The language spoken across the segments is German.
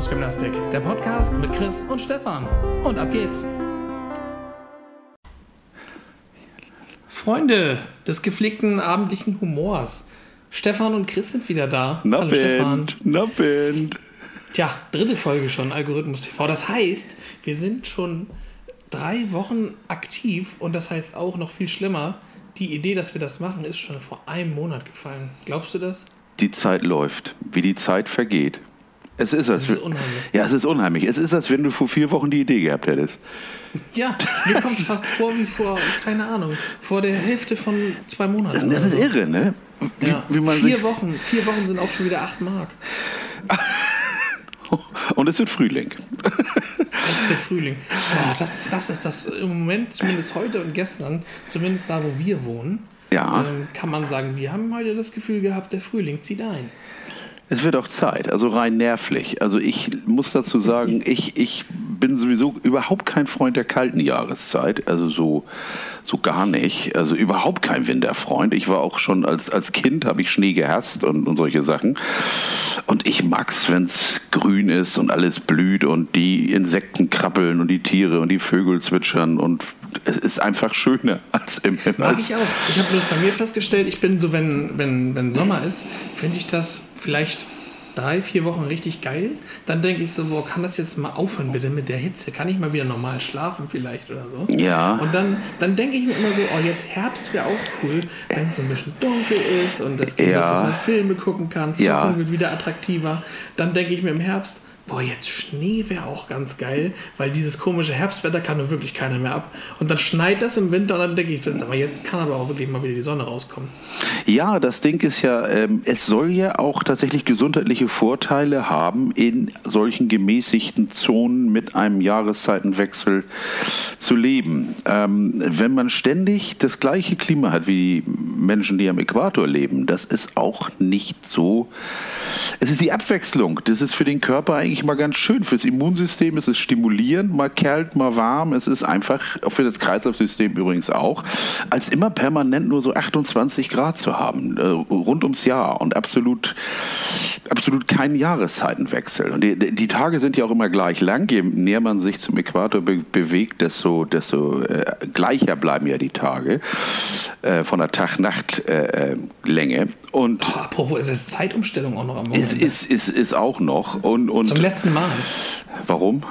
für Algorithmusgymnastik, der Podcast mit Chris und Stefan. Und ab geht's. Freunde des gepflegten abendlichen Humors. Stefan und Chris sind wieder da. Na Hallo Stefan. Band, na Band. Tja, dritte Folge schon Algorithmus TV. Das heißt, wir sind schon drei Wochen aktiv und das heißt auch noch viel schlimmer. Die Idee, dass wir das machen, ist schon vor einem Monat gefallen. Glaubst du das? Die Zeit läuft, wie die Zeit vergeht. Es ist, Das ist unheimlich. Ja, es ist unheimlich. Es ist, als wenn du vor vier Wochen die Idee gehabt hättest. Ja, mir kommt es fast vor wie vor, keine Ahnung, vor der Hälfte von zwei Monaten. Das ist so. irre, ne? Wie, Ja. wie man vier Wochen, vier Wochen sind auch schon wieder acht Mark. Und es wird Frühling. Das wird Frühling. Boah, das, das ist das im Moment, zumindest heute und gestern, zumindest da, wo wir wohnen, Ja. ähm, kann man sagen, wir haben heute das Gefühl gehabt, der Frühling zieht ein. Es wird auch Zeit, also rein nervlich. Also ich muss dazu sagen, ich, ich bin sowieso überhaupt kein Freund der kalten Jahreszeit, also so, so gar nicht. Also überhaupt kein Winterfreund. Ich war auch schon als, als Kind, habe ich Schnee gehasst und, und solche Sachen. Und ich mag's, wenn's grün ist und alles blüht und die Insekten krabbeln und die Tiere und die Vögel zwitschern und es ist einfach schöner als im Mag als, ich auch. Ich habe nur bei mir festgestellt, ich bin so, wenn, wenn, wenn Sommer ist, finde ich das vielleicht drei, vier Wochen richtig geil. Dann denke ich so, boah, kann das jetzt mal aufhören bitte mit der Hitze? Kann ich mal wieder normal schlafen vielleicht oder so? Ja. Und dann, dann denke ich mir immer so, oh, jetzt Herbst wäre auch cool, wenn es so ein bisschen dunkel ist und das geht Ja. dass man Filme gucken kann, zocken Ja. wird wieder attraktiver. Dann denke ich mir im Herbst, boah, jetzt Schnee wäre auch ganz geil, weil dieses komische Herbstwetter kann nun wirklich keiner mehr ab. Und dann schneit das im Winter und dann denke ich, aber jetzt kann aber auch wirklich mal wieder die Sonne rauskommen. Ja, das Ding ist ja, ähm, es soll ja auch tatsächlich gesundheitliche Vorteile haben, in solchen gemäßigten Zonen mit einem Jahreszeitenwechsel zu leben. Ähm, wenn man ständig das gleiche Klima hat wie die Menschen, die am Äquator leben, das ist auch nicht so. Es ist die Abwechslung. Das ist für den Körper eigentlich mal ganz schön. Fürs Immunsystem ist es stimulierend, mal kalt, mal warm. Es ist einfach, für das Kreislaufsystem übrigens auch, als immer permanent nur so 28 Grad zu haben, äh, rund ums Jahr und absolut, absolut keinen Jahreszeitenwechsel. Und die, die Tage sind ja auch immer gleich lang. Je näher man sich zum Äquator be bewegt, desto, desto äh, gleicher bleiben ja die Tage äh, von der Tag-Nacht-Länge. und Oh, apropos, es ist Zeitumstellung auch noch am es Wochenende. ist, ist, ist auch noch. Und, und Zum letzten Mal. warum?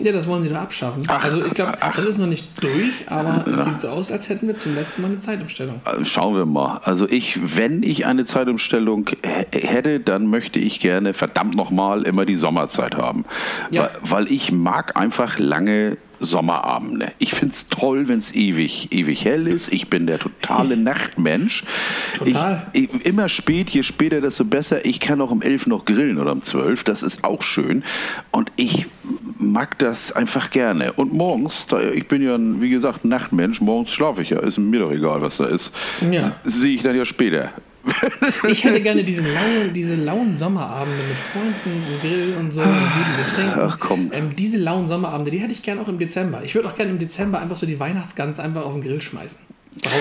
Ja, das wollen sie da abschaffen. Ach, also ich glaube, das ist noch nicht durch, aber es sieht so aus, als hätten wir zum letzten Mal eine Zeitumstellung. Äh, Schauen wir mal. Also ich, wenn ich eine Zeitumstellung hätte, dann möchte ich gerne verdammt nochmal immer die Sommerzeit haben. Ja. Weil, weil ich mag einfach lange Sommerabende. Ich finde es toll, wenn es ewig, ewig hell ist. Ich bin der totale Nachtmensch. Total. Ich, ich, immer spät, je später, desto besser. Ich kann auch um 11 noch grillen oder um 12. Das ist auch schön. Und ich mag das einfach gerne. Und morgens, da, ich bin ja, wie gesagt, Nachtmensch, morgens schlafe ich ja. Ist mir doch egal, was da ist. Ja. Sehe ich dann ja später. Ich hätte gerne diese lauen, diese lauen Sommerabende mit Freunden und Grill und so und guten Getränken. Ach, komm. Ähm, diese lauen Sommerabende, die hätte ich gerne auch im Dezember. Ich würde auch gerne im Dezember einfach so die Weihnachtsgans einfach auf den Grill schmeißen. Draußen.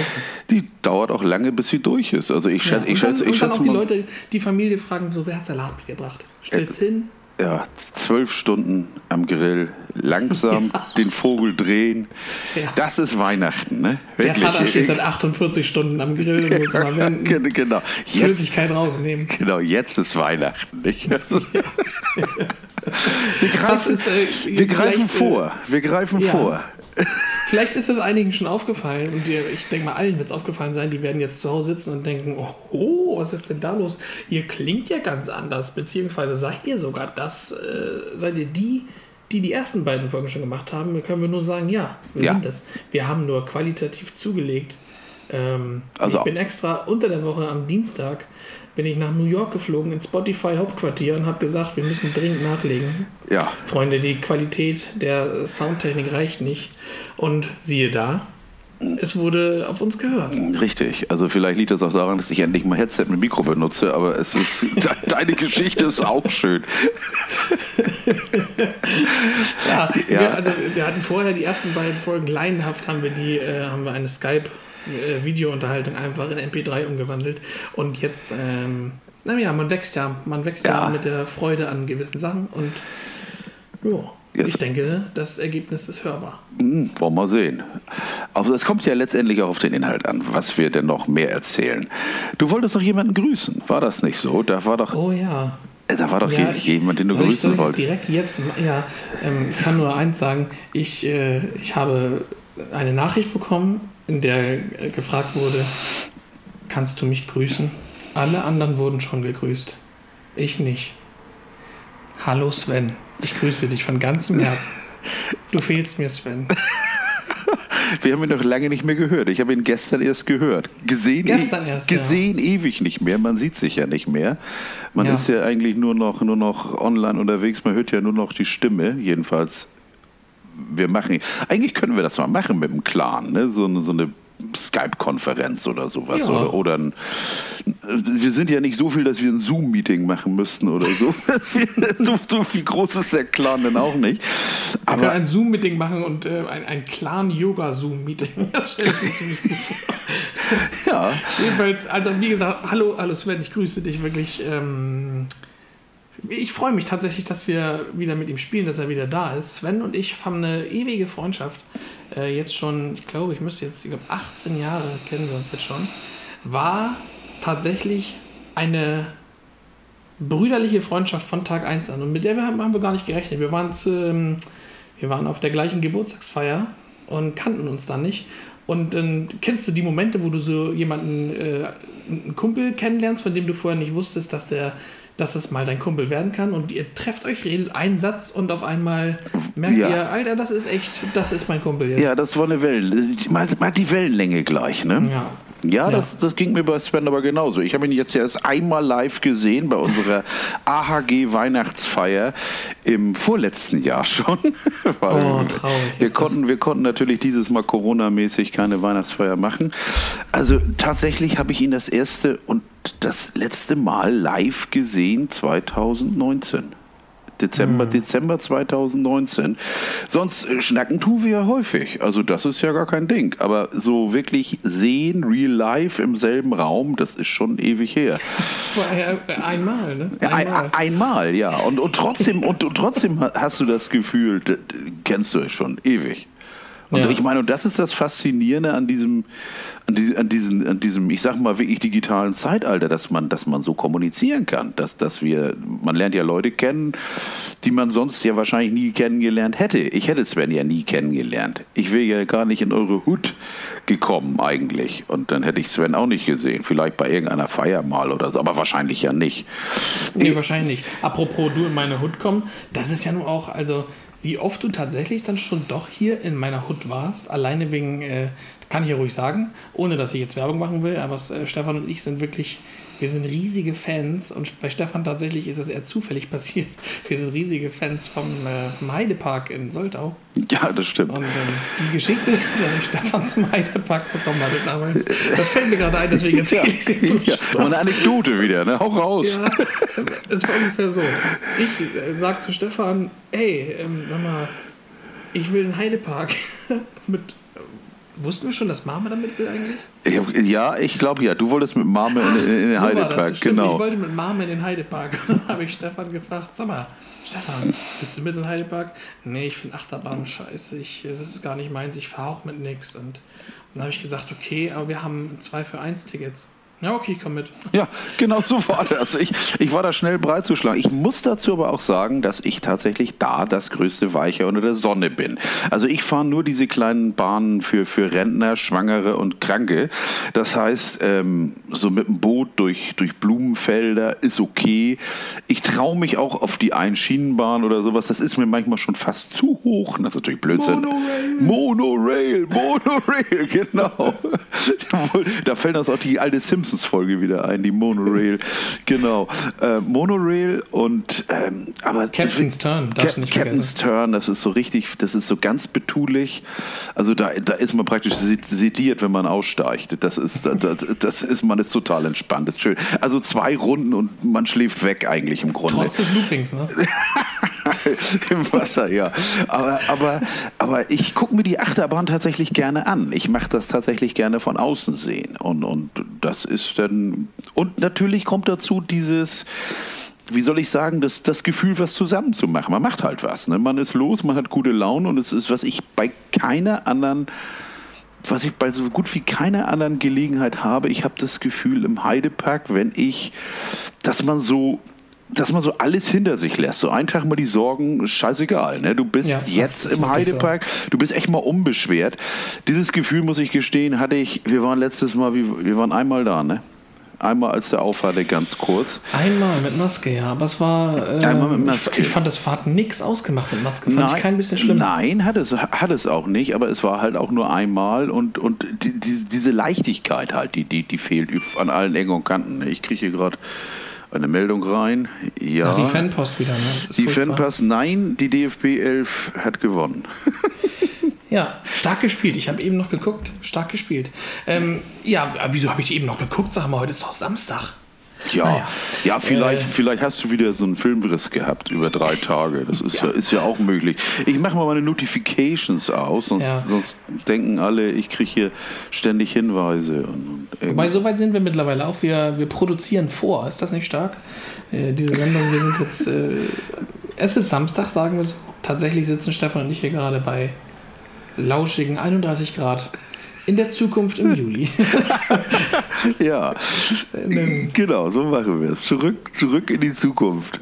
Die dauert auch lange, bis sie durch ist. Also ich Ja. schätze, ich und dann, schätze, ich und dann schätze auch die Leute, die Familie fragen so, wer hat Salat mitgebracht? Stellt's hin. Ja, zwölf Stunden am Grill, langsam den Vogel drehen. Ja. Das ist Weihnachten, ne? Der Wirklich. Vater steht seit 48 Stunden am Grill und muss mal wenden, Genau. Jetzt, Flüssigkeit rausnehmen. genau, jetzt ist Weihnachten. Nicht? Also, wir greifen, ist, äh, wir greifen äh, vor. Wir greifen ja. vor. Vielleicht ist es einigen schon aufgefallen und ich denke mal, allen wird es aufgefallen sein, die werden jetzt zu Hause sitzen und denken, oh, was ist denn da los? Ihr klingt ja ganz anders, beziehungsweise seid ihr sogar das, äh, seid ihr die, die die ersten beiden Folgen schon gemacht haben? Können wir nur sagen, ja, wir Ja. sind das. Wir haben nur qualitativ zugelegt. Ähm, Also- ich bin extra unter der Woche am Dienstag bin ich nach New York geflogen ins Spotify Hauptquartier und habe gesagt, wir müssen dringend nachlegen. Ja, Freunde, die Qualität der Soundtechnik reicht nicht. Und siehe da, es wurde auf uns gehört. richtig. Also vielleicht liegt das auch daran, dass ich endlich mal Headset mit Mikro benutze, aber es ist de- deine Geschichte ist auch schön. Ja, Ja. Wir, also wir hatten vorher die ersten beiden Folgen laienhaft, haben wir die, äh, haben wir eine Skype äh, Videounterhaltung einfach in MP3 umgewandelt und jetzt ähm, naja, man wächst ja, man wächst ja. ja mit der Freude an gewissen Sachen und ja. Jetzt. Ich denke, das Ergebnis ist hörbar. Hm, wollen wir mal sehen. Also es kommt ja letztendlich auch auf den Inhalt an, was wir denn noch mehr erzählen. Du wolltest doch jemanden grüßen, war das nicht so? Da war doch. Oh ja. Äh, da war doch ja, jemand, den du grüßen ich, soll wolltest. direkt jetzt, ja, ähm, ich kann nur eins sagen. Ich, äh, ich habe eine Nachricht bekommen, in der gefragt wurde, kannst du mich grüßen? Alle anderen wurden schon gegrüßt. Ich nicht. Hallo Sven. Ich grüße dich von ganzem Herzen. Du fehlst mir, Sven. Wir haben ihn noch lange nicht mehr gehört. Ich habe ihn gestern erst gehört. Gesehen, gestern erst, gesehen ja. ewig nicht mehr. Man sieht sich ja nicht mehr. Man ja. ist ja eigentlich nur noch, nur noch online unterwegs. Man hört ja nur noch die Stimme. Jedenfalls, wir machen. Eigentlich können wir das mal machen mit dem Clan. Ne? So, eine, so eine Skype-Konferenz oder sowas. Ja. Oder, oder ein, wir sind ja nicht so viel, dass wir ein Zoom-Meeting machen müssten oder so. so. so. viel groß ist der Clan dann auch nicht. Aber wir können ein Zoom-Meeting machen und äh, ein, ein Clan-Yoga-Zoom-Meeting. Ja. Jedenfalls, also wie gesagt, hallo, hallo Sven, ich grüße dich wirklich. Ähm, ich freue mich tatsächlich, dass wir wieder mit ihm spielen, dass er wieder da ist. Sven und ich haben eine ewige Freundschaft. Äh, jetzt schon, ich glaube, ich müsste jetzt, ich glaube, 18 Jahre kennen wir uns jetzt schon. War tatsächlich eine brüderliche Freundschaft von Tag 1 an. Und mit der haben wir gar nicht gerechnet. Wir waren, zu, ähm, wir waren auf der gleichen Geburtstagsfeier und kannten uns dann nicht. Und dann kennst du die Momente, wo du so jemanden, äh, einen Kumpel kennenlernst, von dem du vorher nicht wusstest, dass der dass es mal dein Kumpel werden kann und ihr trefft euch, redet einen Satz und auf einmal merkt ja. ihr, Alter, das ist echt, das ist mein Kumpel jetzt. Ja, das war eine Wellen, mal, mal die Wellenlänge gleich, ne? Ja. Ja, ja. Das, das ging mir bei Sven aber genauso. Ich habe ihn jetzt erst einmal live gesehen bei unserer AHG Weihnachtsfeier im vorletzten Jahr schon. oh, traurig. Wir konnten, wir konnten natürlich dieses Mal Corona-mäßig keine Weihnachtsfeier machen. Also tatsächlich habe ich ihn das erste und das letzte Mal live gesehen 2019. Dezember, mhm. Dezember 2019. Sonst schnacken tun wir ja häufig. Also das ist ja gar kein Ding. Aber so wirklich sehen, real life im selben Raum, das ist schon ewig her. Einmal, ne? Einmal, Ein, einmal ja. Und, und, trotzdem, und, und trotzdem hast du das Gefühl, kennst du es schon ewig. Und ja. ich meine, und das ist das Faszinierende an diesem, an, die, an, diesen, an diesem, ich sag mal, wirklich digitalen Zeitalter, dass man, dass man so kommunizieren kann. Dass, dass wir, man lernt ja Leute kennen, die man sonst ja wahrscheinlich nie kennengelernt hätte. Ich hätte Sven ja nie kennengelernt. Ich wäre ja gar nicht in eure Hut gekommen eigentlich. Und dann hätte ich Sven auch nicht gesehen. Vielleicht bei irgendeiner Feier mal oder so, aber wahrscheinlich ja nicht. Nee, wahrscheinlich. Apropos du in meine Hut kommen, das ist ja nur auch, also wie oft du tatsächlich dann schon doch hier in meiner Hut warst, alleine wegen, äh, kann ich ja ruhig sagen, ohne dass ich jetzt Werbung machen will, aber äh, Stefan und ich sind wirklich, wir sind riesige Fans und bei Stefan tatsächlich ist es eher zufällig passiert. Wir sind riesige Fans vom, äh, Heidepark in Soltau. Ja, das stimmt. Und ähm, die Geschichte, dass ich Stefan zum Heidepark bekommen hatte damals, das fällt mir gerade ein, deswegen erzähle ich sie zum ja, Eine Anekdote wieder, ne? Hau raus. Ja, das war ungefähr so. Ich äh, sag zu Stefan, ey, ähm, sag mal, ich will einen Heidepark mit Wussten wir schon, dass Mame damit will eigentlich? Ja, ich glaube ja. Du wolltest mit Mame in, in, den so Heidepark, genau. Ich wollte mit Mame in den Heidepark. Und dann habe ich Stefan gefragt, sag mal, Stefan, willst du mit in den Heidepark? Nee, ich finde Achterbahn scheiße. Ich, das ist gar nicht meins. Ich fahre auch mit nix. Und dann habe ich gesagt, okay, aber wir haben zwei für eins Tickets. Ja, okay, ich komme mit. Ja, genau so war das. Ich, ich war da schnell breit zu schlagen. Ich muss dazu aber auch sagen, dass ich tatsächlich da das größte Weicher unter der Sonne bin. Also ich fahre nur diese kleinen Bahnen für, für Rentner, Schwangere und Kranke. Das heißt, ähm, so mit dem Boot durch, durch Blumenfelder ist okay. Ich traue mich auch auf die Einschienenbahn oder sowas. Das ist mir manchmal schon fast zu hoch. Das ist natürlich Blödsinn. Monorail. Monorail, Monorail, genau. da fällt uns auch die alte Simpsons Simpsons-Folge wieder ein, die Monorail. genau. Äh, Monorail und ähm, aber Captain's Turn, darfst Ca nicht Captain's Turn, das ist so richtig, das ist so ganz betulich. Also da, da ist man praktisch sediert, wenn man aussteigt. Das ist, das, das ist, man ist total entspannt. Das ist schön. Also zwei Runden und man schläft weg eigentlich im Grunde. Trotz des Loopings, ne? Im Wasser, ja. Aber, aber, aber ich gucke mir die Achterbahn tatsächlich gerne an. Ich mache das tatsächlich gerne von außen sehen. Und, und das ist dann. Und natürlich kommt dazu dieses wie soll ich sagen, das, das Gefühl, was zusammen zu machen. Man macht halt was. Ne? Man ist los, man hat gute Laune und es ist, was ich bei keiner anderen, was ich bei so gut wie keiner anderen Gelegenheit habe. Ich habe das Gefühl im Heidepark, wenn ich, dass man so dass man so alles hinter sich lässt. So einen Tag mal die Sorgen, scheißegal. Ne? Du bist ja, jetzt im Heidepark, so. du bist echt mal unbeschwert. Dieses Gefühl, muss ich gestehen, hatte ich, wir waren letztes Mal, wir waren einmal da, ne? Einmal als der auf hatte, ganz kurz. Einmal mit Maske, ja, aber es war. Äh, Einmal mit Maske. Ich, ich fand, das Fahrt nichts ausgemacht mit Maske. Fand nein, ich kein bisschen schlimm. Nein, hat es, hat es auch nicht, aber es war halt auch nur einmal und, und die, die, diese Leichtigkeit halt, die, die, die fehlt an allen Ecken und Kanten. Ich kriege hier gerade eine Meldung rein. Ja. Ach, die Fanpost wieder, ne? Die furchtbar. Fanpost, nein, die DFB 11 hat gewonnen. ja, stark gespielt. Ich habe eben noch geguckt. Stark gespielt. Ähm, ja, wieso habe ich eben noch geguckt? Sag mal, heute ist doch Samstag. Ja, naja. ja vielleicht, äh, vielleicht hast du wieder so einen Filmriss gehabt über drei Tage. Das ist ja, ja ist ja auch möglich. Ich mache mal meine Notifications aus, sonst, ja. sonst denken alle, ich kriege hier ständig Hinweise. Und, und Wobei, so weit sind wir mittlerweile auch. Wir, wir produzieren vor. Ist das nicht stark? Äh, diese Sendung, wir sind jetzt. Äh, es ist Samstag, sagen wir so. Tatsächlich sitzen Stefan und ich hier gerade bei lauschigen 31 Grad in der Zukunft im Juli. ja, genau, so machen wir es. Zurück, zurück in die Zukunft.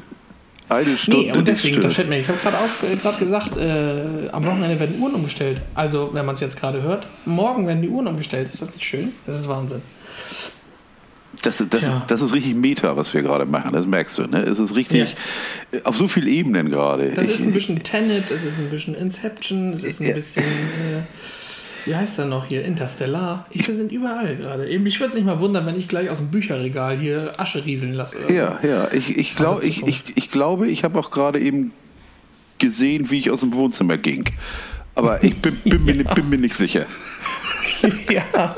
Eine Stunde. Nee, und deswegen, das fällt mir. Ich habe gerade äh, gesagt, äh, am Wochenende werden Uhren umgestellt. Also, wenn man es jetzt gerade hört, morgen werden die Uhren umgestellt. Ist das nicht schön? Das ist Wahnsinn. Das, das, das ist richtig Meta, was wir gerade machen, das merkst du. Ne? Es ist richtig ja. auf so vielen Ebenen gerade. Das ich, ist ein bisschen Tenet, es ist ein bisschen Inception, es ist ein bisschen. Äh, wie heißt er noch hier? Interstellar. Ich, wir sind überall gerade. Mich würde es nicht mal wundern, wenn ich gleich aus dem Bücherregal hier Asche rieseln lasse. Ja, ja. Ich, ich, glaub, ich, ich, ich glaube, ich habe auch gerade eben gesehen, wie ich aus dem Wohnzimmer ging. Aber ich bin, bin, ja. mir, bin mir nicht sicher. ja.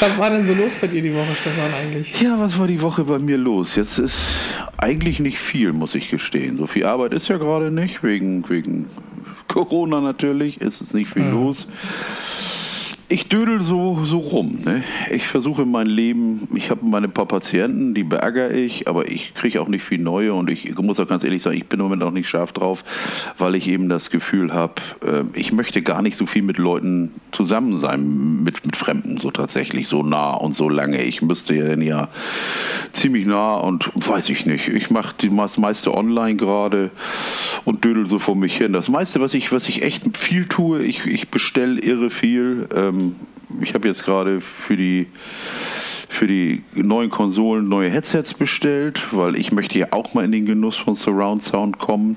was war denn so los bei dir die Woche, Stefan, eigentlich? Ja, was war die Woche bei mir los? Jetzt ist eigentlich nicht viel, muss ich gestehen. So viel Arbeit ist ja gerade nicht, wegen, wegen Corona natürlich, ist es nicht viel mhm. los ich dödel so, so rum. Ne? Ich versuche mein Leben, ich habe meine paar Patienten, die beärgere ich, aber ich kriege auch nicht viel neue und ich muss auch ganz ehrlich sagen, ich bin im Moment auch nicht scharf drauf, weil ich eben das Gefühl habe, äh, ich möchte gar nicht so viel mit Leuten zusammen sein, mit, mit Fremden so tatsächlich, so nah und so lange. Ich müsste ja, ja ziemlich nah und weiß ich nicht. Ich mache das meiste online gerade und dödel so vor mich hin. Das meiste, was ich, was ich echt viel tue, ich, ich bestelle irre viel. Ähm, ähm, ich habe jetzt gerade für die für die neuen Konsolen neue Headsets bestellt, weil ich möchte ja auch mal in den Genuss von Surround Sound kommen.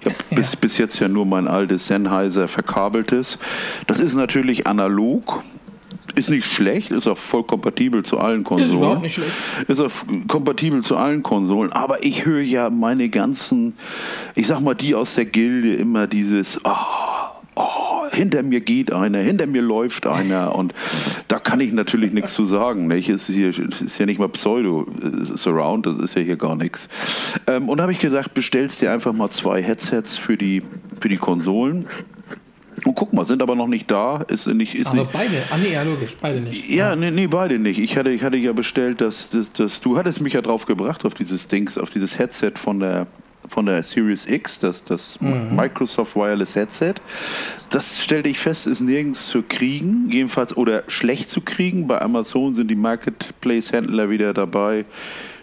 Ich habe ja. bis, bis jetzt ja nur mein altes Sennheiser verkabeltes. Das ist natürlich analog, ist nicht schlecht, ist auch voll kompatibel zu allen Konsolen. Ist überhaupt nicht schlecht. Ist auch kompatibel zu allen Konsolen, aber ich höre ja meine ganzen, ich sag mal, die aus der Gilde immer dieses, oh, hinter mir geht einer, hinter mir läuft einer und da kann ich natürlich nichts zu sagen. Nicht? Es ist, hier, ist ja nicht mal Pseudo-Surround, das ist ja hier gar nichts. Ähm, und da habe ich gesagt, bestellst dir einfach mal zwei Headsets für die, für die Konsolen. Und guck mal, sind aber noch nicht da. Ist nicht, ist also nicht, beide? Ah nee, ja logisch, beide nicht. Ja, nee, nee, beide nicht. Ich hatte, ich hatte ja bestellt, dass, dass, dass du hattest mich ja drauf gebracht auf dieses Dings, auf dieses Headset von der von der Series X, das, das mhm. Microsoft Wireless Headset. Das stellte ich fest, ist nirgends zu kriegen, jedenfalls oder schlecht zu kriegen. Bei Amazon sind die Marketplace-Händler wieder dabei,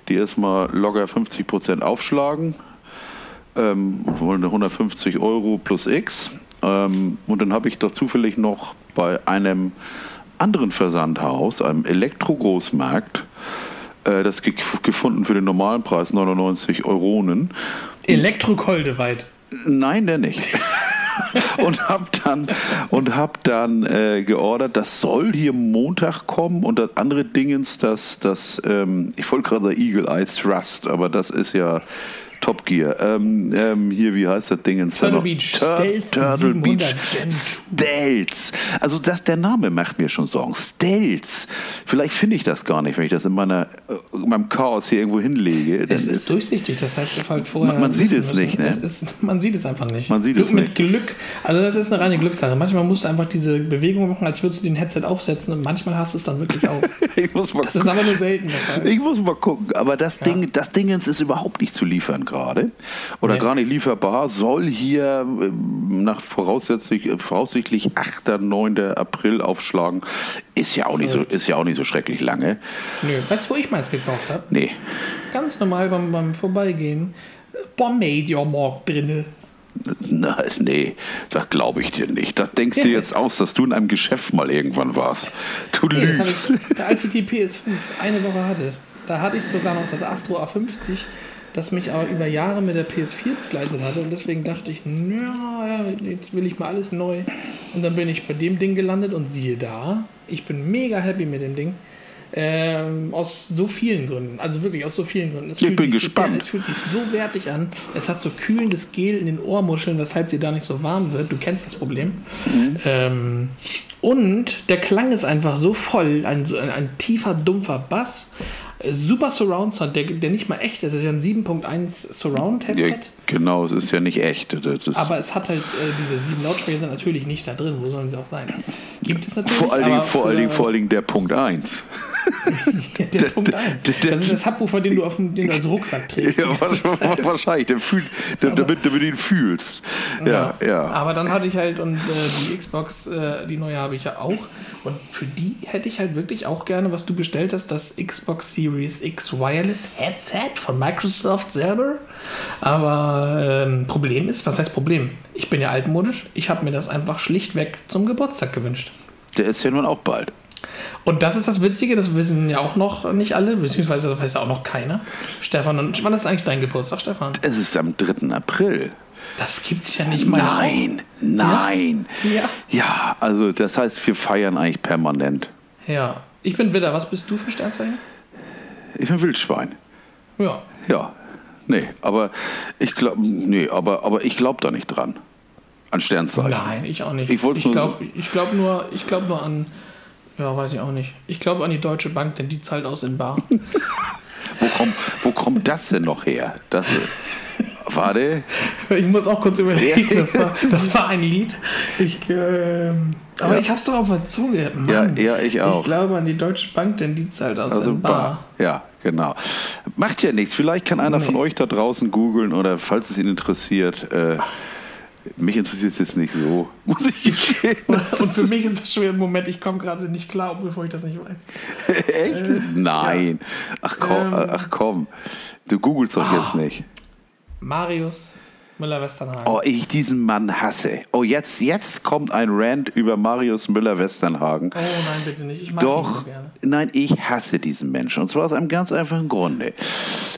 die erstmal locker 50% aufschlagen. Ähm, wollen 150 Euro plus X. Ähm, und dann habe ich doch zufällig noch bei einem anderen Versandhaus, einem Elektro-Großmarkt, äh, das gefunden für den normalen Preis 99 Euronen. Elektrokoldeweit. Nein, der nicht. und habe dann, und hab dann äh, geordert, das soll hier Montag kommen und das andere Dingens, das, das ähm, ich wollte gerade sagen Eagle Eye Thrust, aber das ist ja Top Gear. Ähm, ähm, hier, wie heißt das Ding in Turtle Beach. Tur Stealth Turtle 700 Beach. Stealth. Also das, der Name macht mir schon Sorgen. Stealth. Vielleicht finde ich das gar nicht, wenn ich das in, meiner, äh, in meinem Chaos hier irgendwo hinlege. Es ist durchsichtig, das heißt, du halt vorher. Man- man sieht es müssen. nicht, ne? Es ist, man sieht es einfach nicht. Man sieht du, es mit nicht. Glück. Also, das ist eine reine Glückssache. Manchmal musst du einfach diese Bewegung machen, als würdest du den Headset aufsetzen und manchmal hast du es dann wirklich auf. ich muss mal Das ist aber nur selten. Ich muss mal gucken, aber das Ding, das Dingens ist überhaupt nicht zu liefern gerade oder Nee. gar nicht lieferbar. Soll hier ähm, nach voraussichtlich, äh, voraussichtlich 8. 9. April aufschlagen. Ist ja auch nicht so, ist ja auch nicht so schrecklich lange. Nö. Weißt du, wo ich meins gekauft habe? Nee. Ganz normal beim, beim Vorbeigehen. Bommedia-Markt drinne. Na, nee, das glaube ich dir nicht. Das denkst du Ja. jetzt aus, dass du in einem Geschäft mal irgendwann warst. Du Nee, lügst. ich, als ich die PS5 eine Woche hatte, da hatte ich sogar noch das Astro A50, das mich aber über Jahre mit der PS4 begleitet hatte. Und deswegen dachte ich, na, jetzt will ich mal alles neu. Und dann bin ich bei dem Ding gelandet und siehe da, ich bin mega happy mit dem Ding. Ähm, aus so vielen Gründen. Also wirklich aus so vielen Gründen. Es Ich bin gespannt. So, es fühlt sich so wertig an. Es hat so kühlendes Gel in den Ohrmuscheln, weshalb dir da nicht so warm wird. Du kennst das Problem. Ähm, und der Klang ist einfach so voll, ein, ein, ein tiefer, dumpfer Bass. Äh, Super Surround Sound, der, der nicht mal echt ist. Es ist ja ein 7.1 Surround Ja, Headset. genau, es ist ja nicht echt. Das Aber es hat halt äh, diese sieben Lautsprecher sind natürlich nicht da drin. Wo sollen sie auch sein? Gibt es natürlich. vor allen Dingen, vor allen Dingen, vor allen Dingen der Punkt 1. der Punkt 1. der- der- Das ist das Subwoofer, den du, auf dem, den du als Rucksack trägst. Ja, wa- wahrscheinlich, der fühlt, der, damit, damit du ihn fühlst. Ja, ja. Aber dann hatte ich halt, und äh, die Xbox, äh, die neue habe ich ja auch. Und für die hätte ich halt wirklich auch gerne, was du bestellt hast, das Xbox Series X Wireless Headset von Microsoft selber. Aber ähm, Problem ist, was heißt Problem? Ich bin ja altmodisch. Ich habe mir das einfach schlichtweg zum Geburtstag gewünscht. Der ist ja nun auch bald. Und das ist das Witzige, das wissen ja auch noch nicht alle, beziehungsweise das weiß ja auch noch keiner. Stefan, und wann ist eigentlich dein Geburtstag, Stefan? Es ist am 3. April. Das gibt's ja nicht mal. Nein, nein. Ja. Ja, also das heißt, wir feiern eigentlich permanent. Ja. Ich bin Widder. Was bist du für Sternzeichen? Ich bin Wildschwein. Ja. Ja. Nee, aber ich glaube, nee, aber, aber ich glaube da nicht dran. An Sternzeichen. Nein, ich auch nicht. Ich nur- glaube ich glaub nur, ich glaub nur an. Ja, weiß ich auch nicht. Ich glaube an die Deutsche Bank, denn die zahlt aus in Bar. Wo, kommt, wo kommt das denn noch her? Das, warte. ich muss auch kurz überlegen. Das war, das war ein Lied. Ich, ähm, aber Ja. ich hab's doch auf der Zunge. Ja, Mann. ja, ich auch. Ich glaube an die Deutsche Bank, denn die zahlt aus Also in Bar. Bar. Ja, genau. Macht ja nichts. Vielleicht kann einer von euch da draußen googeln oder falls es ihn interessiert. Äh, mich interessiert es jetzt nicht so, muss ich gestehen. Und für mich ist das schon wieder ein Moment, ich komme gerade nicht klar, bevor ich das nicht weiß. Echt? Nein. Ach komm, Ähm. ach komm. Du googelst doch jetzt nicht. Marius Müller-Westernhagen. Oh, ich diesen Mann hasse. Oh, jetzt, jetzt kommt ein Rant über Marius Müller-Westernhagen. Oh nein, bitte nicht. Ich mag ihn Doch, so gerne. nein, ich hasse diesen Menschen. Und zwar aus einem ganz einfachen Grunde.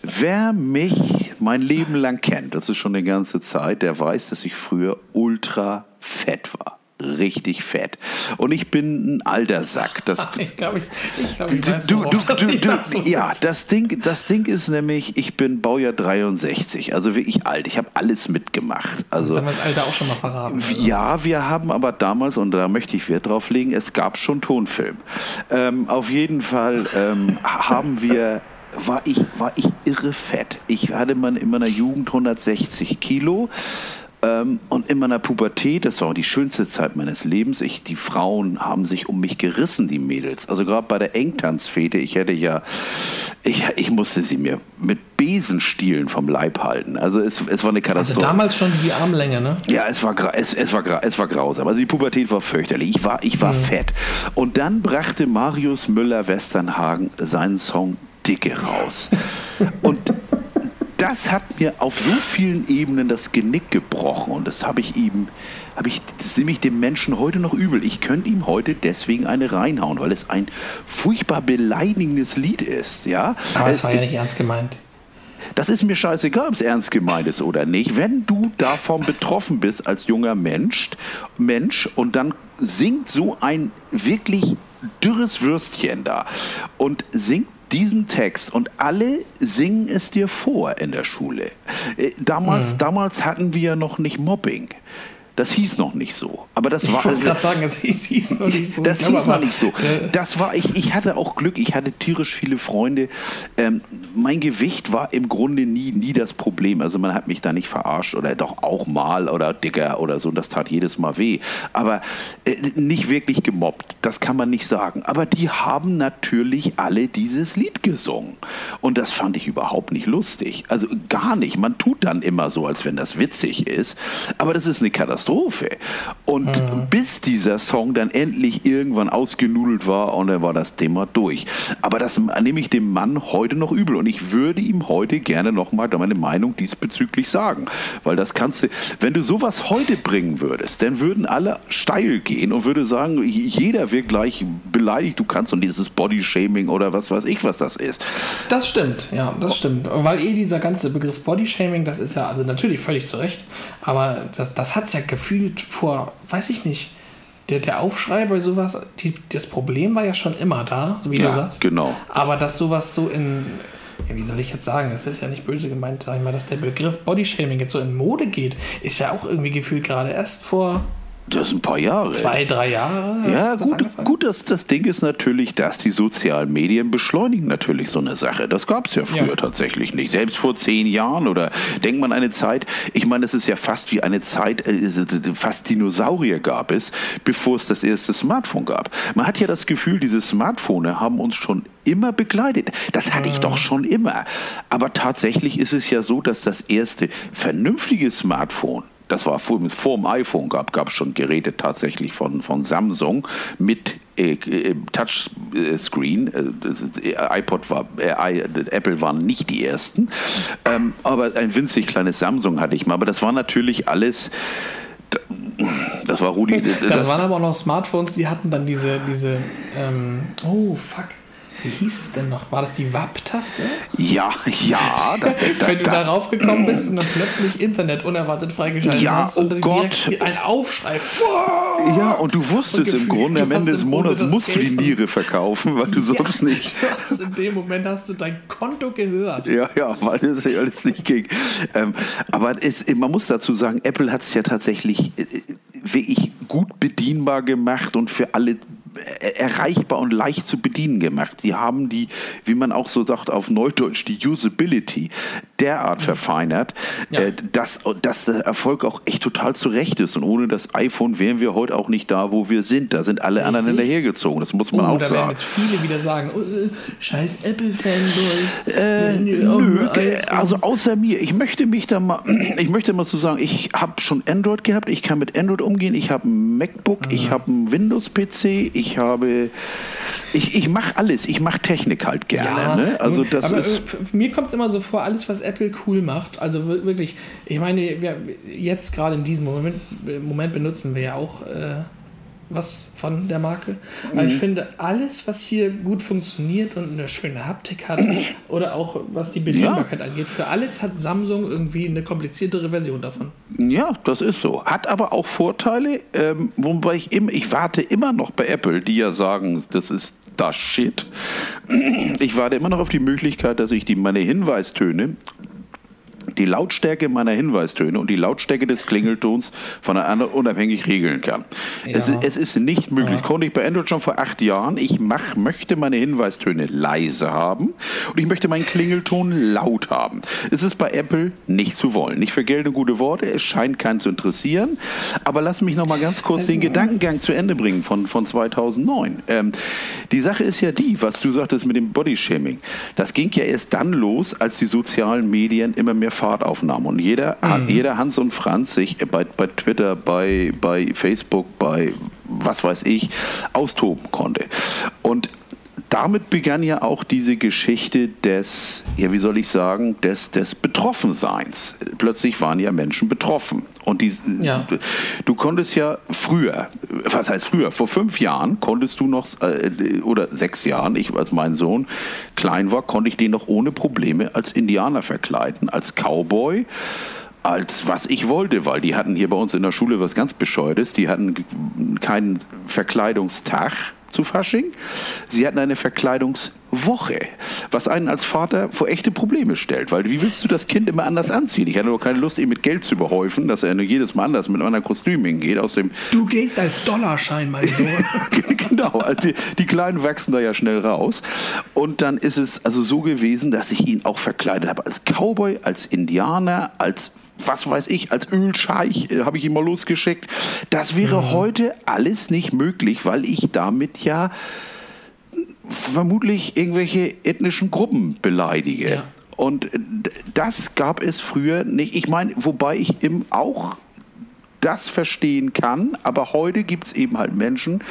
Wer mich mein Leben lang kennt, das ist schon eine ganze Zeit, der weiß, dass ich früher ultra fett war. Richtig fett. Und ich bin ein alter Sack. Das, Ich glaube, ich, ich, glaub, ich weiß, du, du, du, du, ja, das Ding, das Ding ist nämlich, ich bin Baujahr 63, also wirklich alt. Ich habe alles mitgemacht. Also Jetzt haben wir das Alter auch schon mal verraten. Also. ja, wir haben aber damals, und da möchte ich Wert drauf legen, es gab schon Tonfilm. Ähm, auf jeden Fall ähm, haben wir, war ich, war ich irre fett. Ich hatte man in meiner Jugend 160 Kilo. Ähm, und in meiner Pubertät, das war auch die schönste Zeit meines Lebens, ich, die Frauen haben sich um mich gerissen, die Mädels. Also gerade bei der Engtanzfete, ich hätte ja, ich, ich musste sie mir mit Besenstielen vom Leib halten. Also es, es war eine Also Katastrophe. damals schon die Armlänge, ne? Ja, es war, es, es, war, es war grausam. Also die Pubertät war fürchterlich. Ich war, ich war fett. Und dann brachte Marius Müller-Westernhagen seinen Song Dicke raus. Und das hat mir auf so vielen Ebenen das Genick gebrochen. Und das habe ich ihm, habe ich, das nehme ich dem Menschen heute noch übel. Ich könnte ihm heute deswegen eine reinhauen, weil es ein furchtbar beleidigendes Lied ist. Ja? Aber es war ja Es- nicht ernst gemeint. das ist mir scheißegal, ob es ernst gemeint ist oder nicht. Wenn du davon betroffen bist als junger Mensch, Mensch und dann singt so ein wirklich dürres Würstchen da und singt diesen Text und alle singen es dir vor in der Schule. Äh, damals, mhm. damals hatten wir noch nicht Mobbing. Das hieß noch nicht so. Aber das war. Ich wollte gerade sagen, es hieß, hieß, noch nicht so. Das hieß noch nicht so. Das war, ich, ich hatte auch Glück, ich hatte tierisch viele Freunde. Ähm, mein Gewicht war im Grunde nie, nie das Problem. Also man hat mich da nicht verarscht oder doch auch mal oder dicker oder so. Und das tat jedes Mal weh. Aber äh, nicht wirklich gemobbt. Das kann man nicht sagen. Aber die haben natürlich alle dieses Lied gesungen. Und das fand ich überhaupt nicht lustig. Also gar nicht. Man tut dann immer so, als wenn das witzig ist. Aber das ist eine Katastrophe. Katastrophe. Und mhm. bis dieser Song dann endlich irgendwann ausgenudelt war und dann war das Thema durch. Aber das nehme ich dem Mann heute noch übel und ich würde ihm heute gerne nochmal meine Meinung diesbezüglich sagen. Weil das kannst du, wenn du sowas heute bringen würdest, dann würden alle steil gehen und würde sagen, jeder wird gleich beleidigt, du kannst und dieses Bodyshaming oder was weiß ich, was das ist. Das stimmt, ja, das stimmt. Weil eh dieser ganze Begriff Bodyshaming, das ist ja also natürlich völlig zu Recht, aber das, das hat es ja gefühlt vor, weiß ich nicht, der, der Aufschrei bei sowas, die, das Problem war ja schon immer da, so wie ja, du sagst. genau. Aber dass sowas so in, ja, wie soll ich jetzt sagen, das ist ja nicht böse gemeint, sag ich mal, dass der Begriff Bodyshaming jetzt so in Mode geht, ist ja auch irgendwie gefühlt gerade erst vor das sind ein paar Jahre. Zwei, drei Jahre? Ja, das gut, gut das, das Ding ist natürlich, dass die sozialen Medien beschleunigen natürlich so eine Sache. Das gab es ja früher ja. tatsächlich nicht. Selbst vor zehn Jahren oder denkt man eine Zeit, ich meine, es ist ja fast wie eine Zeit, äh, fast Dinosaurier gab es, bevor es das erste Smartphone gab. Man hat ja das Gefühl, diese Smartphones haben uns schon immer begleitet. Das hatte ich doch schon immer. Aber tatsächlich ist es ja so, dass das erste vernünftige Smartphone das war vor, vor dem iPhone gab es schon Geräte tatsächlich von, von Samsung mit äh, äh Touchscreen. Äh, äh, iPod war, äh, Apple waren nicht die ersten, ähm, aber ein winzig kleines Samsung hatte ich mal. Aber das war natürlich alles. Das war Rudi. Das, das waren aber auch noch Smartphones, die hatten dann diese, diese ähm, oh fuck, wie hieß es denn noch? War das die WAP-Taste? Ja, ja. Das, das, Wenn du das, darauf gekommen bist und dann plötzlich Internet unerwartet freigeschaltet ja, hast und oh Gott. ein Aufschrei. Ja, und du wusstest und im Grunde, am Ende des Monats musst du die Niere verkaufen, weil du ja, sonst nicht. Du in dem Moment hast du dein Konto gehört. Ja, ja, weil das ja alles nicht ging. Ähm, aber es, man muss dazu sagen, Apple hat es ja tatsächlich äh, äh, wirklich gut bedienbar gemacht und für alle erreichbar und leicht zu bedienen gemacht. Sie haben die, wie man auch so sagt auf Neudeutsch, die Usability derart mhm. verfeinert, ja. äh, dass, dass der Erfolg auch echt total zurecht ist. Und ohne das iPhone wären wir heute auch nicht da, wo wir sind. Da sind alle Richtig. anderen hinterhergezogen. Das muss man oh, auch da sagen. Da werden jetzt viele wieder sagen, oh, äh, scheiß Apple-Fanboys. Äh, nö, also außer mir. Ich möchte mich da mal, ich möchte mal so sagen, ich habe schon Android gehabt. Ich kann mit Android umgehen. Ich habe ein MacBook. Mhm. Ich habe einen Windows-PC ich habe, ich, ich mache alles, ich mache Technik halt gerne. Ja, ne? Also das aber ist äh, mir kommt immer so vor, alles was Apple cool macht, also wirklich, ich meine, jetzt gerade in diesem Moment, Moment benutzen wir ja auch äh, was von der Marke. Aber mhm. ich finde, alles, was hier gut funktioniert und eine schöne Haptik hat oder auch was die Bedienbarkeit ja. angeht, für alles hat Samsung irgendwie eine kompliziertere Version davon. Ja, das ist so. Hat aber auch Vorteile, ähm, wobei ich immer, ich warte immer noch bei Apple, die ja sagen, das ist das Shit. Ich warte immer noch auf die Möglichkeit, dass ich die, meine Hinweistöne die Lautstärke meiner Hinweistöne und die Lautstärke des Klingeltons voneinander unabhängig regeln kann. Ja. Es, es, ist nicht möglich. Ja. Konnte ich bei Android schon vor acht Jahren. Ich mach, möchte meine Hinweistöne leise haben und ich möchte meinen Klingelton laut haben. Es ist bei Apple nicht zu wollen. Nicht für Geld und gute Worte. Es scheint keinen zu interessieren. Aber lass mich noch mal ganz kurz den Gedankengang zu Ende bringen von, von 2009. Ähm, die Sache ist ja die, was du sagtest mit dem Bodyshaming. Das ging ja erst dann los, als die sozialen Medien immer mehr Fahrt aufnahm und jeder, mhm. jeder Hans und Franz sich bei, bei Twitter, bei, bei Facebook, bei was weiß ich, austoben konnte. Und damit begann ja auch diese Geschichte des, ja, wie soll ich sagen, des, des Betroffenseins. Plötzlich waren ja Menschen betroffen. Und die, ja. du konntest ja früher, was heißt früher, vor fünf Jahren konntest du noch, äh, oder sechs Jahren, ich als mein Sohn klein war, konnte ich den noch ohne Probleme als Indianer verkleiden, als Cowboy als was ich wollte, weil die hatten hier bei uns in der Schule was ganz Bescheuertes. Die hatten keinen Verkleidungstag zu Fasching. Sie hatten eine Verkleidungswoche, was einen als Vater vor echte Probleme stellt. Weil wie willst du das Kind immer anders anziehen? Ich hatte doch keine Lust, ihn mit Geld zu überhäufen, dass er nur jedes Mal anders mit einem anderen Kostüm hingeht. Aus dem du gehst als Dollarschein, mein Sohn. genau, also die, die Kleinen wachsen da ja schnell raus. Und dann ist es also so gewesen, dass ich ihn auch verkleidet habe als Cowboy, als Indianer, als was weiß ich, als Ölscheich äh, habe ich ihn mal losgeschickt. Das wäre mhm. heute alles nicht möglich, weil ich damit ja vermutlich irgendwelche ethnischen Gruppen beleidige. Ja. Und das gab es früher nicht. Ich meine, wobei ich eben auch das verstehen kann, aber heute gibt es eben halt Menschen,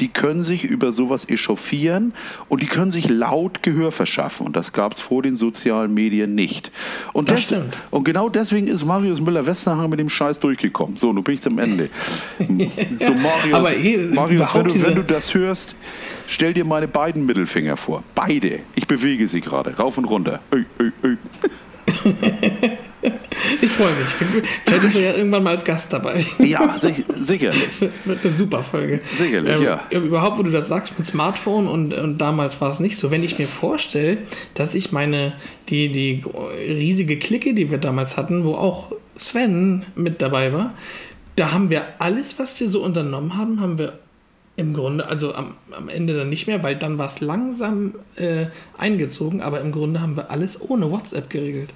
die können sich über sowas echauffieren und die können sich laut Gehör verschaffen. Und das gab es vor den sozialen Medien nicht. Und, das, das und genau deswegen ist Marius Müller-Westernhagen mit dem Scheiß durchgekommen. So, nun bin ich zum Ende. so, Marius, Aber eh, Marius wenn, du, wenn du das hörst, stell dir meine beiden Mittelfinger vor. Beide. Ich bewege sie gerade, rauf und runter. Ö, ö, ö. Ich freue mich. Vielleicht ist er ja irgendwann mal als Gast dabei. Ja, sich, sicherlich. Wird eine super Folge. Sicherlich, ähm, ja. Überhaupt, wo du das sagst mit Smartphone und, und damals war es nicht so. Wenn ich mir vorstelle, dass ich meine, die, die riesige Clique, die wir damals hatten, wo auch Sven mit dabei war, da haben wir alles, was wir so unternommen haben, haben wir im Grunde, also am, am Ende dann nicht mehr, weil dann war es langsam äh, eingezogen, aber im Grunde haben wir alles ohne WhatsApp geregelt.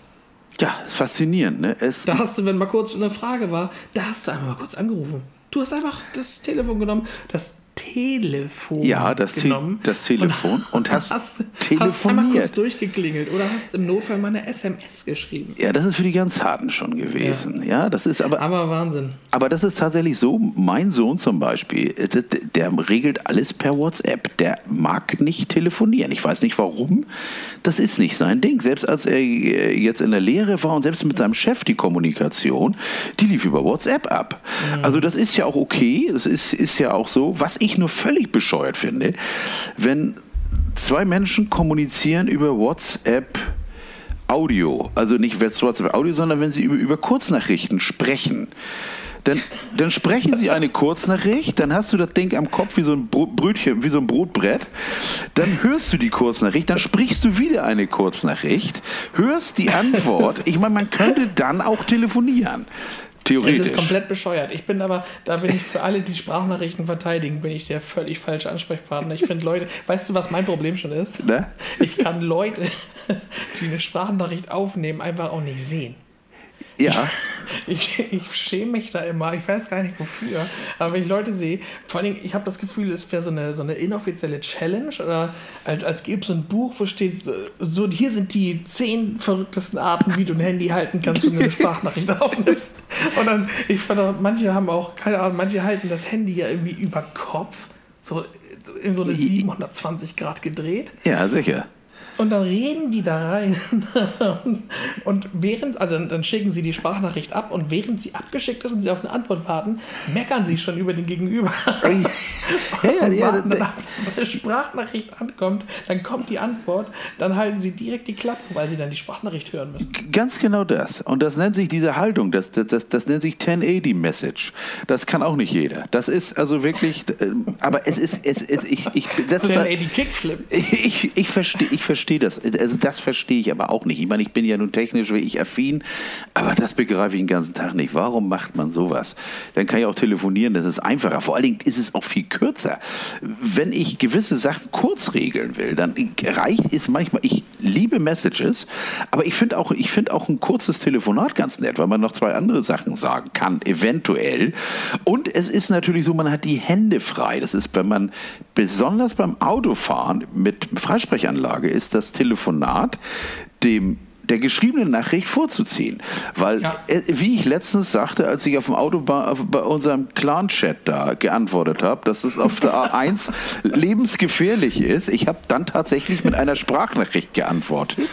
Ja, faszinierend, ne? Es da hast du, wenn mal kurz eine Frage war, da hast du einmal kurz angerufen. Du hast einfach das Telefon genommen, das Telefon ja, das genommen. Te das Telefon und, und hast, hast telefoniert. Hast einmal kurz durchgeklingelt oder hast im Notfall mal eine SMS geschrieben. Ja, das ist für die ganz Harten schon gewesen. Ja, ja das ist aber. Aber Wahnsinn. Aber das ist tatsächlich so. Mein Sohn zum Beispiel, der, der regelt alles per WhatsApp. Der mag nicht telefonieren. Ich weiß nicht warum. Das ist nicht sein Ding. Selbst als er äh, jetzt in der Lehre war und selbst mit seinem Chef die Kommunikation, die lief über WhatsApp ab. Mhm. Also das ist ja auch okay. Das ist, ist ja auch so. Was ich nur völlig bescheuert finde, wenn zwei Menschen kommunizieren über WhatsApp Audio, also nicht WhatsApp Audio, sondern wenn sie über, über Kurznachrichten sprechen. Dann, dann sprechen sie eine Kurznachricht, dann hast du das Ding am Kopf wie so ein Brötchen, wie so ein Brotbrett. Dann hörst du die Kurznachricht, dann sprichst du wieder eine Kurznachricht, hörst die Antwort. Ich meine, man könnte dann auch telefonieren. Theoretisch. Es ist komplett bescheuert. Ich bin aber, da bin ich für alle, die Sprachnachrichten verteidigen, bin ich der völlig falsche Ansprechpartner. Ich finde Leute, weißt du, was mein Problem schon ist? Ne? Ich kann Leute, die eine Sprachnachricht aufnehmen, einfach auch nicht sehen. Ja. Ich, ich, schäme mich da immer. Ich weiß gar nicht wofür. Aber wenn ich Leute sehe, vor allem, ich habe das Gefühl, es wäre so eine, so eine inoffizielle Challenge oder als, als gäbe es so ein Buch, wo steht, so, hier sind die zehn verrücktesten Arten, wie du ein Handy halten kannst, wenn du eine Sprachnachricht aufnimmst. Und dann, ich fand manche haben auch, keine Ahnung, manche halten das Handy ja irgendwie über Kopf, so in so eine 720 Grad gedreht. Ja, sicher. Und dann reden die da rein. und während, also dann schicken sie die Sprachnachricht ab und während sie abgeschickt ist und sie auf eine Antwort warten, meckern sie schon über den Gegenüber. ja, ja, ja, warten, dann, eine Sprachnachricht ankommt, dann kommt die Antwort, dann halten sie direkt die Klappe, weil sie dann die Sprachnachricht hören müssen. Ganz genau das. Und das nennt sich diese Haltung, das, das, das, das nennt sich 1080 Message. Das kann auch nicht jeder. Das ist also wirklich, äh, aber es ist, es, es ich, ich, das 1080 ist, Kickflip. Ich, ich, ich verstehe, ich verstehe verstehe das. Also das verstehe ich aber auch nicht. Ich meine, ich bin ja nun technisch wie ich affin, aber das begreife ich den ganzen Tag nicht. Warum macht man sowas? Dann kann ich auch telefonieren, das ist einfacher. Vor allen Dingen ist es auch viel kürzer. Wenn ich gewisse Sachen kurz regeln will, dann reicht es manchmal, ich liebe Messages, aber ich finde auch, ich auch ein kurzes Telefonat ganz nett, weil man noch zwei andere Sachen sagen kann, eventuell. Und es ist natürlich so, man hat die Hände frei. Das ist, wenn man besonders beim Autofahren mit Freisprechanlage ist, das Telefonat dem der geschriebenen Nachricht vorzuziehen. Weil, ja. Äh, wie ich letztens sagte, als ich auf dem Autobahn bei unserem Clan-Chat da geantwortet habe, dass es auf der A1 lebensgefährlich ist, ich habe dann tatsächlich mit einer Sprachnachricht geantwortet.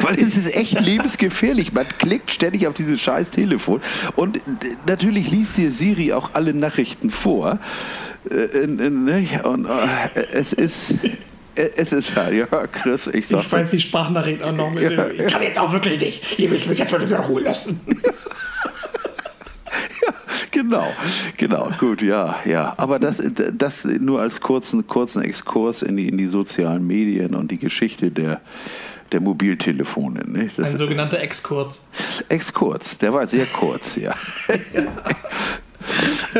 Weil es ist echt lebensgefährlich. Man klickt ständig auf dieses scheiß Telefon und natürlich liest dir Siri auch alle Nachrichten vor. Äh? Und äh, es ist es ist ja, ja, Chris, ich sag. Ich weiß die Sprachnachricht auch noch mit ja, dem, Ich kann jetzt auch wirklich nicht. Ihr müsst mich jetzt wirklich in Ruhe lassen. ja, genau. genau, gut, ja, ja. Aber das, das nur als kurzen, kurzen Exkurs in die, in die sozialen Medien und die Geschichte der, der Mobiltelefone. Das Ein sogenannter Exkurs. Exkurs, der war sehr kurz, ja. ja.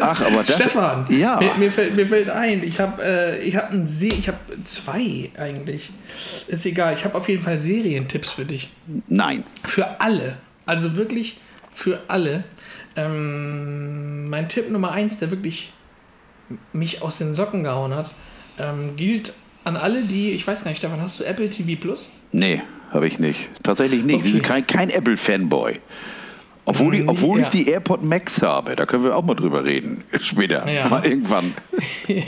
Ach, aber das, Stefan, ja. mir, mir, fällt, mir fällt ein, ich habe äh, hab einen See, ich habe zwei eigentlich. Ist egal, ich habe auf jeden Fall Serientipps für dich. Nein. Für alle. Also wirklich für alle. Ähm, mein Tipp Nummer eins, der wirklich mich aus den Socken gehauen hat, ähm, gilt an alle, die, ich weiß gar nicht, Stefan, hast du Apple TV Plus? Nee, habe ich nicht. Tatsächlich nicht. Okay. Kein, kein Apple-Fanboy. Obwohl, die, obwohl ja. ich die AirPod Max habe, da können wir auch mal drüber reden. Später, ja. mal irgendwann.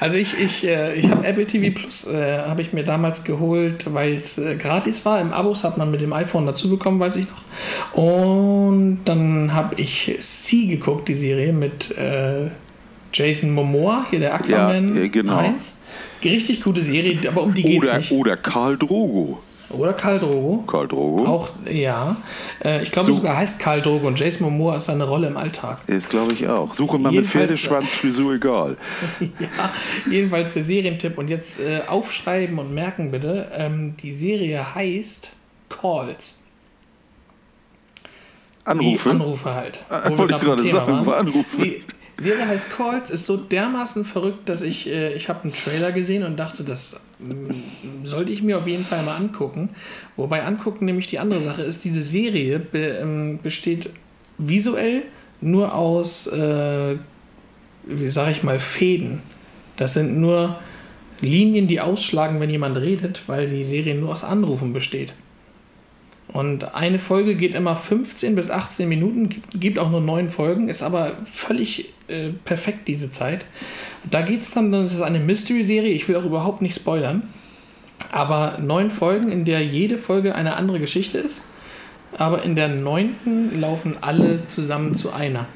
also ich, ich, äh, ich habe Apple TV Plus, äh, habe ich mir damals geholt, weil es äh, gratis war. Im Abos hat man mit dem iPhone dazu bekommen, weiß ich noch. Und dann habe ich Sie geguckt, die Serie mit äh, Jason Momoa, hier der Aquaman ja, genau. 1. Richtig gute Serie, aber um die geht es nicht. Oder Karl Drogo. Oder Karl Drogo. Karl Drogo. Auch, ja. Äh, ich glaube so. sogar heißt Karl Drogo und Jason Momoa ist seine Rolle im Alltag. Ist, glaube ich, auch. Suche mal mit Pferdeschwanz Frisur egal. ja, jedenfalls der Serientipp. Und jetzt äh, aufschreiben und merken bitte, ähm, die Serie heißt Calls. Anrufe? Wie Anrufe halt. Ah, wollte ich gerade sagen, Anrufe. Wie, Serie heißt Calls, ist so dermaßen verrückt, dass ich, äh, ich habe einen Trailer gesehen und dachte, das mm, sollte ich mir auf jeden Fall mal angucken. Wobei angucken nämlich die andere Sache ist, diese Serie be, ähm, besteht visuell nur aus, äh, wie sage ich mal, Fäden. Das sind nur Linien, die ausschlagen, wenn jemand redet, weil die Serie nur aus Anrufen besteht. Und eine Folge geht immer 15 bis 18 Minuten, gibt, auch nur neun Folgen, ist aber völlig äh, perfekt diese Zeit. Da geht es dann, das ist eine Mystery-Serie, ich will auch überhaupt nicht spoilern, aber neun Folgen, in der jede Folge eine andere Geschichte ist, aber in der neunten laufen alle zusammen zu einer.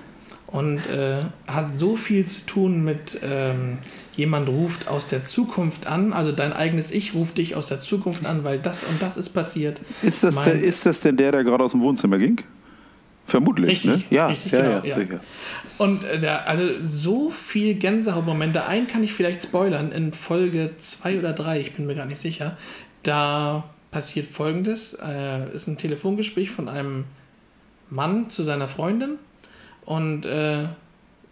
Und äh, hat so viel zu tun mit ähm, jemand ruft aus der Zukunft an, also dein eigenes Ich ruft dich aus der Zukunft an, weil das und das ist passiert. Ist das, mein, denn, ist das denn der, der gerade aus dem Wohnzimmer ging? Vermutlich. Richtig, ne? ja, richtig, ja, genau, ja, ja. Und äh, der, also so viel Gänsehautmomente. Einen kann ich vielleicht spoilern in Folge 2 oder 3, ich bin mir gar nicht sicher. Da passiert folgendes: äh, ist ein Telefongespräch von einem Mann zu seiner Freundin und äh,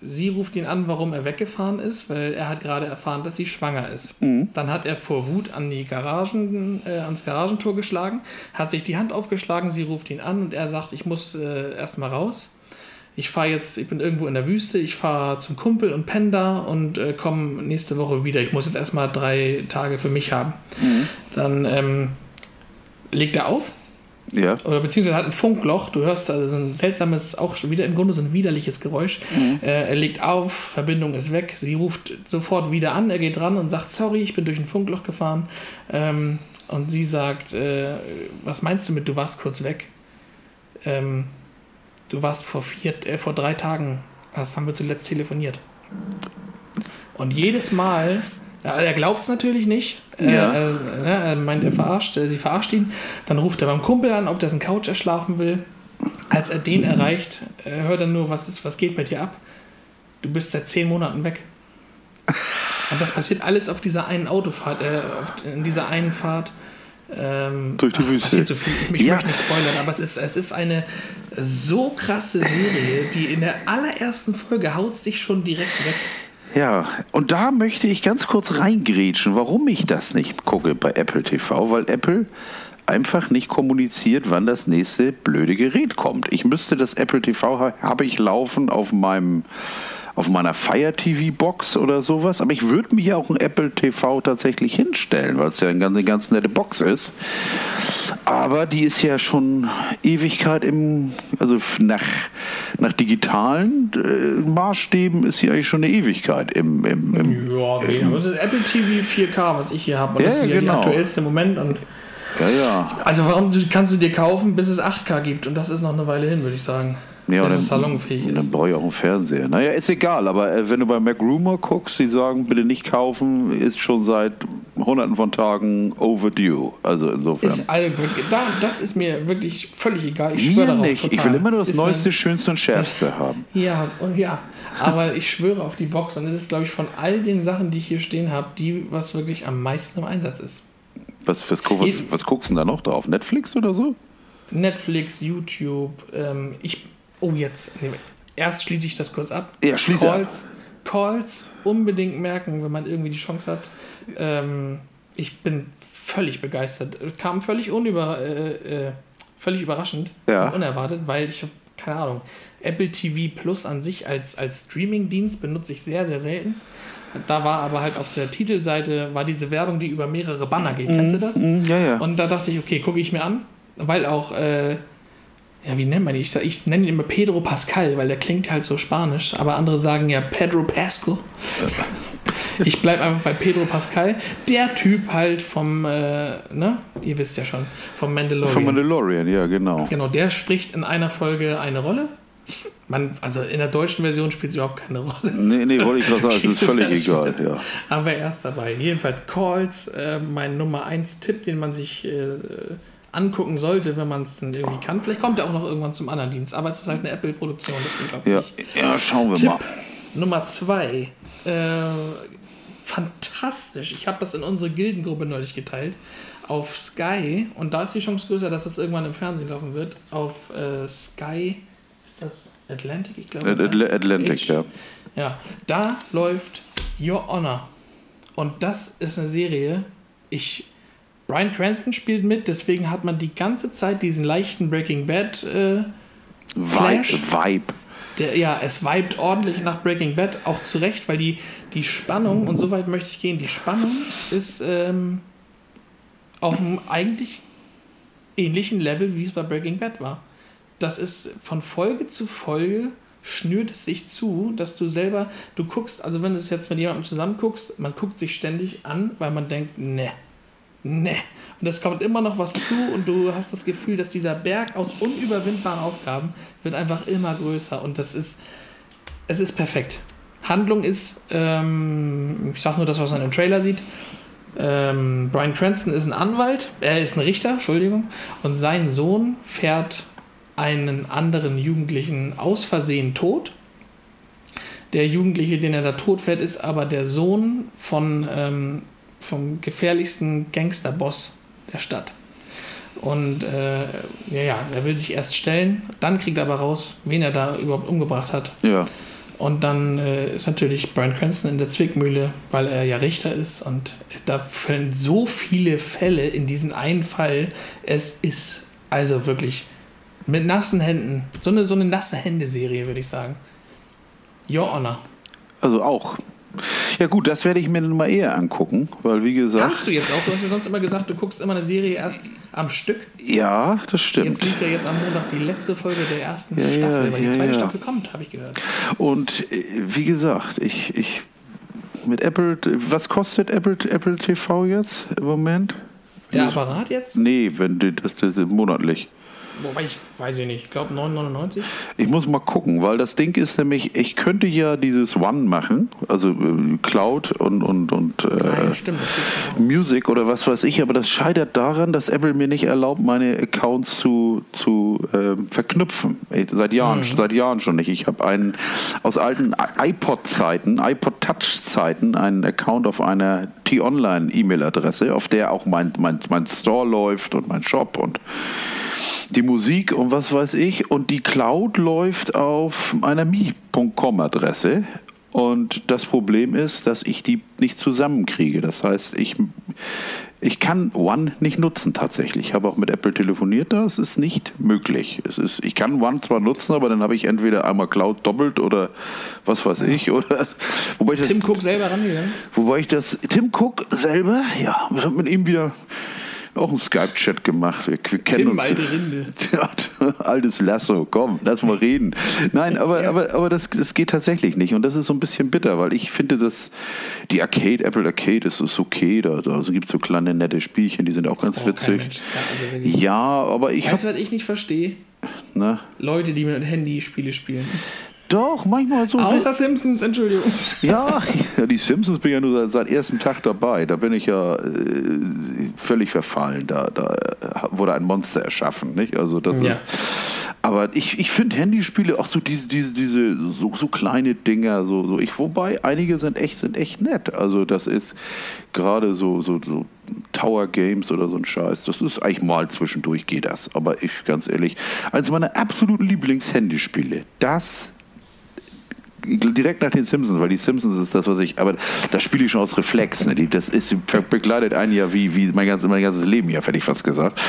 Sie ruft ihn an, warum er weggefahren ist, weil er hat gerade erfahren, dass sie schwanger ist. Mhm. Dann hat er vor Wut an die Garagen, äh, ans Garagentor geschlagen, hat sich die Hand aufgeschlagen, sie ruft ihn an und er sagt, ich muss äh, erstmal raus. Ich fahre jetzt, ich bin irgendwo in der Wüste, ich fahre zum Kumpel und penne da und äh, komme nächste Woche wieder. Ich muss jetzt erstmal drei Tage für mich haben. Mhm. Dann ähm, legt er auf, ja. Oder beziehungsweise hat ein Funkloch. Du hörst also so ein seltsames, auch wieder im Grunde so ein widerliches Geräusch. Mhm. Äh, er legt auf, Verbindung ist weg. Sie ruft sofort wieder an. Er geht dran und sagt: Sorry, ich bin durch ein Funkloch gefahren. Ähm, und sie sagt: äh, Was meinst du mit, du warst kurz weg? Ähm, du warst vor, vier, äh, vor drei Tagen, das haben wir zuletzt telefoniert. Und jedes Mal er glaubt es natürlich nicht. Äh, ja. Äh, er meint, er verarscht, sie verarscht ihn. Dann ruft er beim Kumpel an, auf dessen Couch er schlafen will. Als er den erreicht, hört er nur, was, ist, was geht bei dir ab? Du bist seit zehn Monaten weg. Und das passiert alles auf dieser einen Autofahrt, äh, in dieser einen Fahrt. Ähm, Durch die ach, Wüste. So. Ich ja. möchte nicht spoilern, aber es ist, es ist eine so krasse Serie, die in der allerersten Folge haut sich schon direkt weg. Ja, und da möchte ich ganz kurz reingrätschen, warum ich das nicht gucke bei Apple TV, weil Apple einfach nicht kommuniziert, wann das nächste blöde Gerät kommt. Ich müsste das Apple TV habe ich laufen auf meinem auf meiner Fire TV Box oder sowas, aber ich würde mir ja auch ein Apple TV tatsächlich hinstellen, weil es ja eine ganz, nette Box ist. Aber die ist ja schon Ewigkeit im, also nach, nach digitalen äh, Maßstäben ist sie eigentlich schon eine Ewigkeit im. im, im ja, okay. Im, das ist Apple TV 4K, was ich hier habe. Ja, das ist ja genau. der aktuellste Moment. Und ja, ja. Also warum kannst du dir kaufen, bis es 8K gibt? Und das ist noch eine Weile hin, würde ich sagen. Ja, dass es salonfähig ist. Dann brauche ich auch einen Fernseher. Naja, ist egal, aber äh, wenn du bei MacRumor guckst, die sagen, bitte nicht kaufen, ist schon seit hunderten von Tagen overdue. Also insofern. Ist, also, da, das ist mir wirklich völlig egal. Ich schwöre darauf nicht. total. Ich will immer nur das Ist Neueste, ein- Schönste und Schärfste haben. Ja, und ja. Aber ich schwöre auf die Box und es ist, glaube ich, von all den Sachen, die ich hier stehen habe, die, was wirklich am meisten im Einsatz ist. Was, was, was, was, was guckst du denn da noch drauf? Netflix oder so? Netflix, YouTube, ähm, ich. Oh, jetzt. Nee, erst schließe ich das kurz ab. Ja, schließe ab. Calls, Calls unbedingt merken, wenn man irgendwie die Chance hat. Ähm, ich bin völlig begeistert. Kam völlig unüber, äh, äh, völlig überraschend Ja. und unerwartet, weil ich habe keine Ahnung. Apple TV Plus an sich als, als Streaming-Dienst benutze ich sehr, sehr selten. Da war aber halt auf der Titelseite war diese Werbung, die über mehrere Banner geht. Kennst du das? Mm, ja, ja. Und da dachte ich, okay, gucke ich mir an, weil auch, äh, ja, wie nennt man ihn? Ich, ich nenne ihn immer Pedro Pascal, weil der klingt halt so spanisch, aber andere sagen ja Pedro Pascal. Ich bleibe einfach bei Pedro Pascal. Der Typ halt vom, äh, ne, ihr wisst ja schon, vom Mandalorian. Von Mandalorian, ja, genau. Genau, der spricht in einer Folge eine Rolle. Man, also in der deutschen Version spielt es überhaupt keine Rolle. Nee, nee, wollte ich gerade sagen, es ist völlig egal. Ja. Aber er ist dabei. Jedenfalls Calls, äh, mein Nummer 1 Tipp, den man sich äh, angucken sollte, wenn man es dann irgendwie kann. Vielleicht kommt er auch noch irgendwann zum anderen Dienst, aber es ist halt eine Apple-Produktion, deswegen glaube Ja, ich. ja, schauen wir Tipp mal. Nummer 2. Äh, fantastisch. Ich habe das in unsere Gildengruppe neulich geteilt. Auf Sky, und da ist die Chance größer, dass das irgendwann im Fernsehen laufen wird. Auf äh, Sky, ist das Atlantic? Ich glaube. At- Atl- Atlantic, H. ja. Ja, da läuft Your Honor. Und das ist eine Serie. Ich. Brian Cranston spielt mit, deswegen hat man die ganze Zeit diesen leichten Breaking Bad. Äh, Vibe. Flash? Vibe. der, ja, es vibet ordentlich nach Breaking Bad, auch zu Recht, weil die, die Spannung, und so weit möchte ich gehen, die Spannung ist ähm, auf einem eigentlich ähnlichen Level, wie es bei Breaking Bad war. Das ist von Folge zu Folge schnürt es sich zu, dass du selber, du guckst, also wenn du es jetzt mit jemandem zusammen guckst, man guckt sich ständig an, weil man denkt, ne, ne. Und es kommt immer noch was zu und du hast das Gefühl, dass dieser Berg aus unüberwindbaren Aufgaben wird einfach immer größer und das ist, es ist perfekt. Handlung ist, ähm, ich sag nur das, was man im Trailer sieht. Ähm, Brian Cranston ist ein Anwalt, er ist ein Richter, Entschuldigung, und sein Sohn fährt einen anderen Jugendlichen aus Versehen tot. Der Jugendliche, den er da tot fährt, ist aber der Sohn von, ähm, vom gefährlichsten Gangsterboss der Stadt. Und äh, ja, ja, er will sich erst stellen, dann kriegt er aber raus, wen er da überhaupt umgebracht hat. Ja. Und dann äh, ist natürlich Brian Cranston in der Zwickmühle, weil er ja Richter ist. Und da fallen so viele Fälle in diesen einen Fall. Es ist also wirklich mit nassen Händen. So eine, so eine nasse Hände-Serie, würde ich sagen. Your Honor. Also auch. Ja gut, das werde ich mir dann mal eher angucken, weil wie gesagt, Kannst du jetzt auch? Du hast ja sonst immer gesagt, du guckst immer eine Serie erst am Stück. ja, das stimmt. Jetzt lief ja jetzt am Montag die letzte Folge der ersten Ja, ja, Staffel, weil die ja, zweite ja. Staffel kommt, habe ich gehört. Und äh, wie gesagt, ich, ich mit Apple, was kostet Apple, Apple TV jetzt im Moment? Der Apparat jetzt? Nee, wenn die, das, das monatlich. Wobei ich weiß ich nicht, ich glaube 9,99. Ich muss mal gucken, weil das Ding ist nämlich, ich könnte ja dieses One machen, also äh, Cloud und, und, und äh, Ah, ja, stimmt. Music oder was weiß ich, aber das scheitert daran, dass Apple mir nicht erlaubt, meine Accounts zu, zu ähm, verknüpfen. Ich, seit Jahren, Mhm. seit Jahren schon nicht. Ich habe einen aus alten iPod-Zeiten, iPod-Touch-Zeiten, einen Account auf einer T-Online-E-Mail-Adresse, auf der auch mein, mein, mein Store läuft und mein Shop und die Musik und was weiß ich. Und die Cloud läuft auf einer Mi.com-Adresse. Und das Problem ist, dass ich die nicht zusammenkriege. Das heißt, ich, ich kann One nicht nutzen tatsächlich. Ich habe auch mit Apple telefoniert, das ist nicht möglich. Es ist, ich kann One zwar nutzen, aber dann habe ich entweder einmal Cloud doppelt oder was weiß ich. Oder, wobei, ich das, Tim Cook selber rangegangen. wobei ich das, Tim Cook selber, ja, ich habe mit ihm wieder auch einen Skype-Chat gemacht. Wir, wir kennen Tim, uns. alte Rinde. Ja, altes Lasso, komm, lass mal reden. Nein, aber, aber, aber das, das geht tatsächlich nicht. Und das ist so ein bisschen bitter, weil ich finde, dass die Arcade, Apple Arcade, ist, ist okay. Da, da gibt es so kleine nette Spielchen, die sind auch ganz Oh, witzig. Ja, also. Ja, aber ich Weißt du, was ich nicht verstehe? Ne? Leute, die mit Handy Spiele spielen. Doch, manchmal so. Außer Simpsons, Entschuldigung. Ja, ja, die Simpsons bin ja nur seit, seit ersten Tag dabei. Da bin ich ja äh, völlig verfallen. Da, da wurde ein Monster erschaffen, nicht? Also das Ja. ist. Aber ich, ich finde Handyspiele auch so diese, diese, diese so, so kleine Dinger, so, so ich, wobei einige sind echt, sind echt nett. Also das ist gerade so, so, so Tower Games oder so ein Scheiß. Das ist eigentlich mal zwischendurch geht das. Aber ich ganz ehrlich, eines meiner absoluten Lieblings-Handyspiele, das direkt nach den Simpsons, weil die Simpsons ist das, was ich, aber das spiele ich schon aus Reflex. Ne? Die, das ist, begleitet ein Jahr wie, wie mein, ganzes, mein ganzes Leben ja, hätte ich fast gesagt.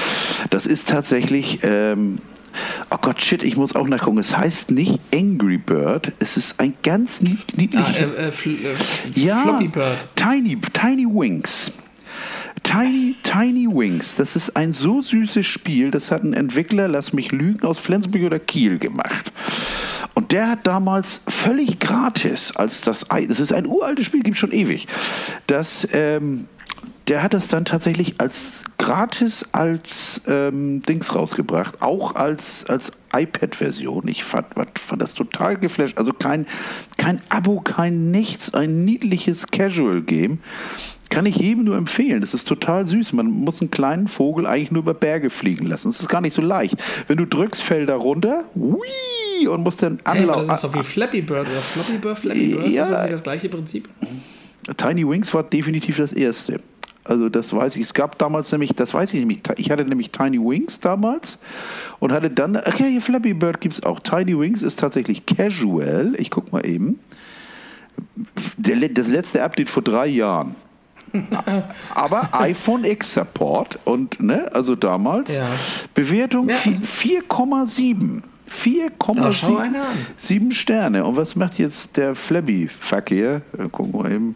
Das ist tatsächlich, ähm, oh Gott, shit, ich muss auch nachgucken. Es heißt nicht Angry Bird, es ist ein ganz nied- Ah, niedliches. äh, äh, äh, Ja, Floppy Bird. Tiny, Tiny Wings. Tiny, Tiny Wings. Das ist ein so süßes Spiel. Das hat ein Entwickler, lass mich lügen, aus Flensburg oder Kiel gemacht. Der hat damals völlig gratis, als das, das ist ein uraltes Spiel, gibt schon ewig. Das, ähm, der hat das dann tatsächlich als gratis als ähm, Dings rausgebracht, auch als, als iPad-Version. Ich fand, fand das total geflasht. Also kein, kein Abo, kein nichts, ein niedliches Casual-Game. Kann ich jedem nur empfehlen. Das ist total süß. Man muss einen kleinen Vogel eigentlich nur über Berge fliegen lassen. Das ist gar nicht so leicht. Wenn du drückst, fällt er runter. Hui, und musst dann Hey, anlaufen. das ist doch wie Flappy Bird oder Floppy Bird, Flappy Bird. Ja. Ist das das gleiche Prinzip? Tiny Wings war definitiv das erste. Also das weiß ich. Es gab damals nämlich, das weiß ich nämlich, ich hatte nämlich Tiny Wings damals und hatte dann, okay, hier Flappy Bird gibt es auch. Tiny Wings ist tatsächlich casual. Ich guck mal eben. Das letzte Update vor drei Jahren. Aber iPhone X Support und ne, also damals Ja. Bewertung Ja. vier- 4,7. Da schau einer an. 4,7 Sterne. Und was macht jetzt der hier? Äh, Gucken wir eben.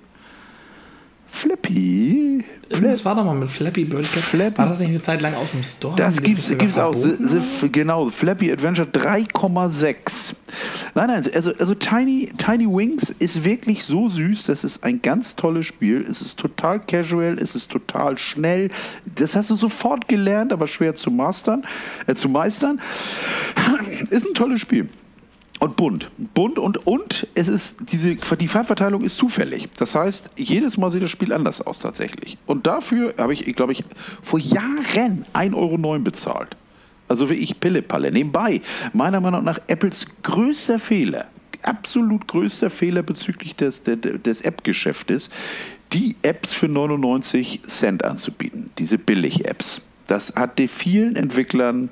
Flappy. Irgendwas war doch mal mit Flappy Bird. Flappy- War das nicht eine Zeit lang aus dem Store? Das gibt's sogar auch. The, the, genau, Flappy Adventure 3,6. Nein, nein, also, also Tiny, Tiny Wings ist wirklich so süß. Das ist ein ganz tolles Spiel. Es ist total casual, es ist total schnell. Das hast du sofort gelernt, aber schwer zu mastern, äh, zu meistern. ist ein tolles Spiel. Und bunt. Bunt und, und es ist diese, die Farbverteilung ist zufällig. Das heißt, jedes Mal sieht das Spiel anders aus tatsächlich. Und dafür habe ich, glaube ich, vor Jahren 1,09 Euro bezahlt. Also wie ich Pillepalle. Nebenbei, meiner Meinung nach Apples größter Fehler, absolut größter Fehler bezüglich des, des, des App-Geschäftes, die Apps für 99 Cent anzubieten. Diese Billig-Apps. Das hat den vielen Entwicklern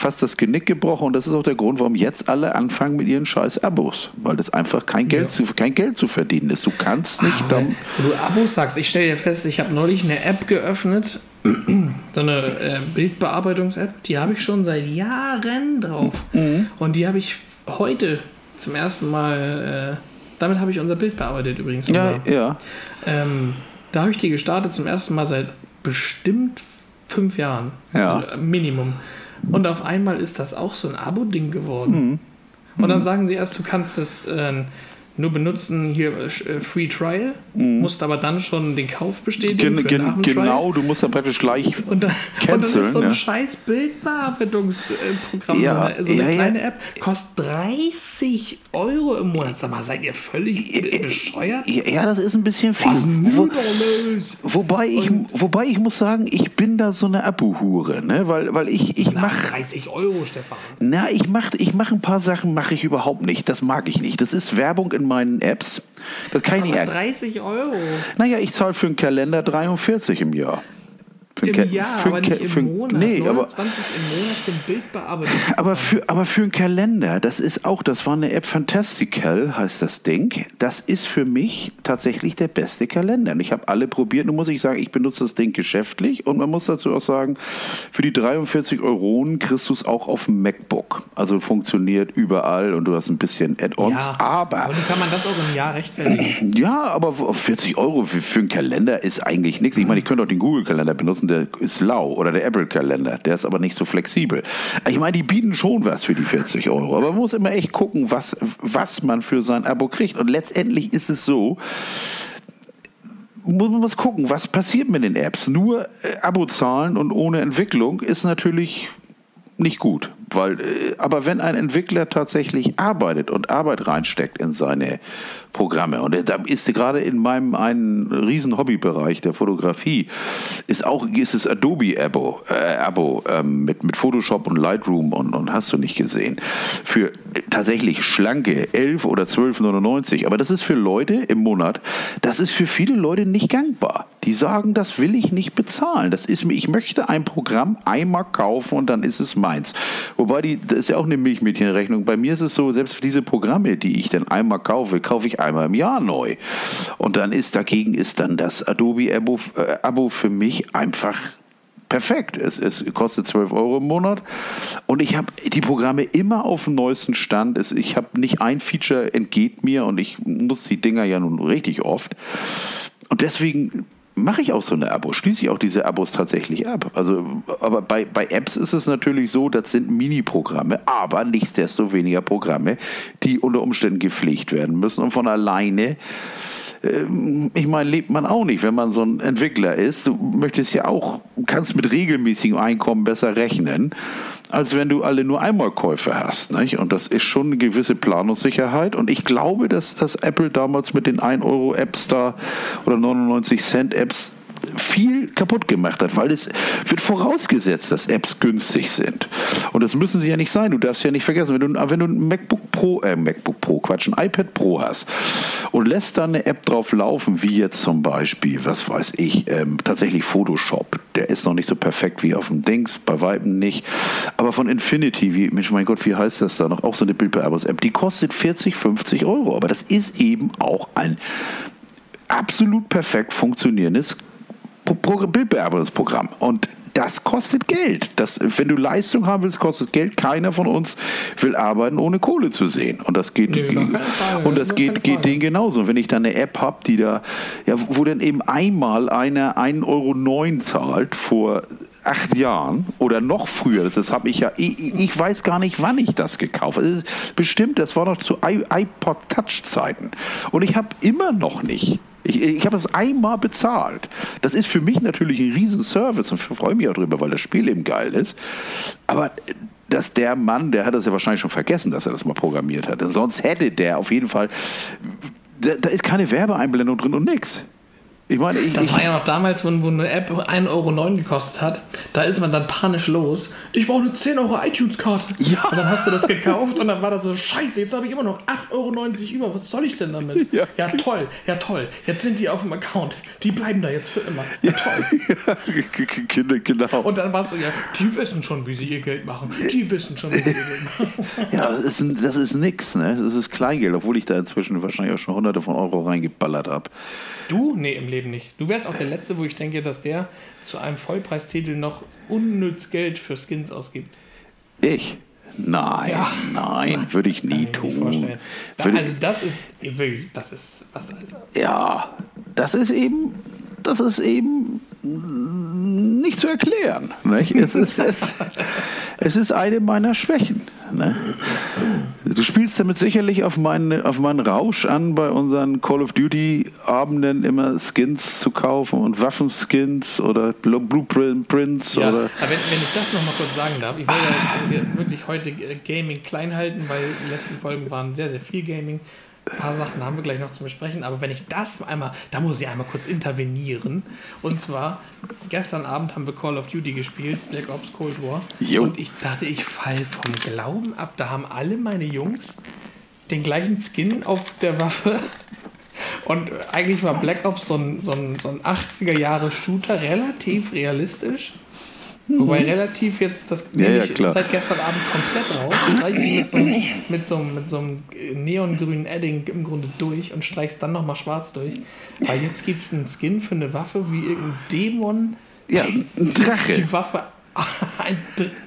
fast das Genick gebrochen und das ist auch der Grund, warum jetzt alle anfangen mit ihren scheiß Abos, weil das einfach kein Geld, zu, kein Geld zu verdienen ist. Du kannst nicht dann. Wo du Abos sagst, ich stelle dir fest, ich habe neulich eine App geöffnet, so eine äh, Bildbearbeitungs-App, die habe ich schon seit Jahren drauf. Mhm. Und die habe ich heute zum ersten Mal, äh, damit habe ich unser Bild bearbeitet übrigens. Ja, unser. ja. Ähm, da habe ich die gestartet zum ersten Mal seit bestimmt fünf Jahren. Ja. Minimum. Und auf einmal ist das auch so ein Abo-Ding geworden. Mhm. Und dann sagen sie erst, du kannst es äh, nur benutzen, hier äh, Free Trial, musst aber dann schon den Kauf bestätigen. Mhm. Gen, gen, genau, du musst dann praktisch gleich. Und dann, und das ist Canceln, so ein ja. scheiß Bildbearbeitungsprogramm. Ja, so eine, so eine ja, kleine App. Kostet 30 Euro im Monat. Sag mal, seid ihr völlig be- bescheuert? Ja, das ist ein bisschen viel. Was Wo, wobei, ich, wobei ich muss sagen, ich bin da so eine Abo-Hure, ne? weil, weil ich, ich mache 30 Euro, Stefan. Na, ich mache ich mach ein paar Sachen, mache ich überhaupt nicht. Das mag ich nicht. Das ist Werbung in meinen Apps. Das kann ich nicht. Aber er- 30 Euro. Naja, ich zahle für einen Kalender 43 im Jahr. Für Im Ka- Jahr, für aber nicht im für Monat. Nee, aber, 29 im Monat für ein Bildbearbeitung. aber, für, aber für einen Kalender, das ist auch, das war eine App Fantastical, heißt das Ding. Das ist für mich tatsächlich der beste Kalender. Und ich habe alle probiert. Nun muss ich sagen, ich benutze das Ding geschäftlich. Und man muss dazu auch sagen, für die 43 Euronen kriegst du es auch auf dem MacBook. Also funktioniert überall und du hast ein bisschen Add-ons. aber aber wie kann man das auch im Jahr rechtfertigen? Ja, aber 40 Euro für, für einen Kalender ist eigentlich nichts. Ich meine, ich könnte auch den Google-Kalender benutzen, der ist lau. Oder der Apple-Kalender, der ist aber nicht so flexibel. Ich meine, die bieten schon was für die 40 Euro. Aber man muss immer echt gucken, was, was man für sein Abo kriegt. Und letztendlich ist es so, man muss gucken, was passiert mit den Apps. Nur äh, Abo zahlen und ohne Entwicklung ist natürlich nicht gut. Weil, äh, aber wenn ein Entwickler tatsächlich arbeitet und Arbeit reinsteckt in seine Programme. Und da ist gerade in meinem einen riesen Hobbybereich der Fotografie ist auch ist es Adobe Abo, äh, Abo ähm, mit, mit Photoshop und Lightroom und, und hast du nicht gesehen. Für tatsächlich schlanke 11 oder 12,99. Aber das ist für Leute im Monat, das ist für viele Leute nicht gangbar. Die sagen, das will ich nicht bezahlen. Das ist mir, ich möchte ein Programm einmal kaufen und dann ist es meins. Wobei die, das ist ja auch eine Milchmädchenrechnung. Bei mir ist es so, selbst diese Programme, die ich dann einmal kaufe, kaufe ich einmal im Jahr neu. Und dann ist dagegen ist dann das Adobe Abo, äh, Abo für mich einfach perfekt. Es, es, kostet 12 Euro im Monat und ich habe die Programme immer auf dem neuesten Stand. Es, ich habe nicht ein Feature entgeht mir und ich nutze die Dinger ja nun richtig oft. Und deswegen mache ich auch so eine Abo, schließe ich auch diese Abos tatsächlich ab. Also, aber bei, bei Apps ist es natürlich so, das sind Mini-Programme, aber nichtsdestoweniger Programme, die unter Umständen gepflegt werden müssen und von alleine ähm, ich meine, lebt man auch nicht, wenn man so ein Entwickler ist. Du möchtest ja auch, kannst mit regelmäßigem Einkommen besser rechnen, als wenn du alle nur einmal Käufe hast. Nicht? Und das ist schon eine gewisse Planungssicherheit. Und ich glaube, dass, dass Apple damals mit den 1 Euro Apps da oder 99 Cent Apps viel kaputt gemacht hat, weil es wird vorausgesetzt, dass Apps günstig sind. Und das müssen sie ja nicht sein. Du darfst ja nicht vergessen, wenn du, wenn du ein MacBook Pro, äh, MacBook Pro, Quatsch, ein iPad Pro hast und lässt da eine App drauf laufen, wie jetzt zum Beispiel, was weiß ich, ähm, tatsächlich Photoshop. Der ist noch nicht so perfekt wie auf dem Dings, bei Weitem nicht. Aber von Infinity, wie, Mensch, mein Gott, wie heißt das da noch? Auch so eine Bildbearbeitungs-App, die kostet 40, 50 Euro. Aber das ist eben auch ein absolut perfekt funktionierendes Bildbearbeitungsprogramm. Und das kostet Geld. Das, wenn du Leistung haben willst, kostet Geld. Keiner von uns will arbeiten, ohne Kohle zu sehen. Und das geht, nee, und das geht, geht denen genauso. Und wenn ich dann eine App habe, die da, ja, wo dann eben einmal einer 1,09 Euro zahlt vor acht Jahren oder noch früher, das, das habe ich ja, ich, ich, weiß gar nicht, wann ich das gekauft habe. bestimmt, das war noch zu iPod Touch Zeiten. Und ich habe immer noch nicht ich, ich habe das einmal bezahlt. Das ist für mich natürlich ein Riesenservice und freue mich auch drüber, weil das Spiel eben geil ist. Aber dass der Mann, der hat das ja wahrscheinlich schon vergessen, dass er das mal programmiert hat. Sonst hätte der auf jeden Fall, da, da ist keine Werbeeinblendung drin und nichts. Ich meine, ich, das war ja noch damals, wo, wo eine App 1,09 Euro gekostet hat. Da ist man dann panisch los. Ich brauche eine 10 Euro iTunes-Karte. Ja. Und dann hast du das gekauft und dann war das so, scheiße, jetzt habe ich immer noch 8,90 Euro über. Was soll ich denn damit? Ja. ja. toll, ja toll. Jetzt sind die auf dem Account. Die bleiben da jetzt für immer. Ja, toll. Ja, genau. Und dann warst du ja, die wissen schon, wie sie ihr Geld machen. Die wissen schon, wie sie ihr Geld machen. ja, das ist, das ist nix, ne? Das ist Kleingeld, obwohl ich da inzwischen wahrscheinlich auch schon hunderte von Euro reingeballert habe. Du? Nee, im Leben nicht. Du wärst auch der Letzte, wo ich denke, dass der zu einem Vollpreistitel noch unnütz Geld für Skins ausgibt. Ich? Nein, ja. nein, würde ich nie ich tun. Da, also das ist wirklich, das ist was also. Ja, das ist eben, das ist eben nicht zu erklären. Nicht? Es, ist, es, es ist eine meiner Schwächen. Ne? Du spielst damit sicherlich auf meinen, auf meinen Rausch an, bei unseren Call of Duty-Abenden immer Skins zu kaufen und Waffenskins oder Blueprints. Ja, oder aber wenn, wenn ich das nochmal kurz sagen darf, ich will ja jetzt wirklich heute Gaming klein halten, weil die letzten Folgen waren sehr, sehr viel Gaming. Ein paar Sachen haben wir gleich noch zu besprechen, aber wenn ich das einmal, da muss ich einmal kurz intervenieren. Und zwar, gestern Abend haben wir Call of Duty gespielt, Black Ops Cold War. Jo. Und ich dachte, ich fall vom Glauben ab. Da haben alle meine Jungs den gleichen Skin auf der Waffe. Und eigentlich war Black Ops so ein, so ein, so ein 80er-Jahre-Shooter, relativ realistisch. Wobei relativ jetzt, das ja, ja, klar. seit gestern Abend komplett raus, streiche ich mit so, einem, mit, so, mit so einem neongrünen Edding im Grunde durch und streich's dann nochmal schwarz durch. Weil jetzt gibt es einen Skin für eine Waffe wie irgendein Dämon. Ja, ein Drache. Die Waffe. Ein,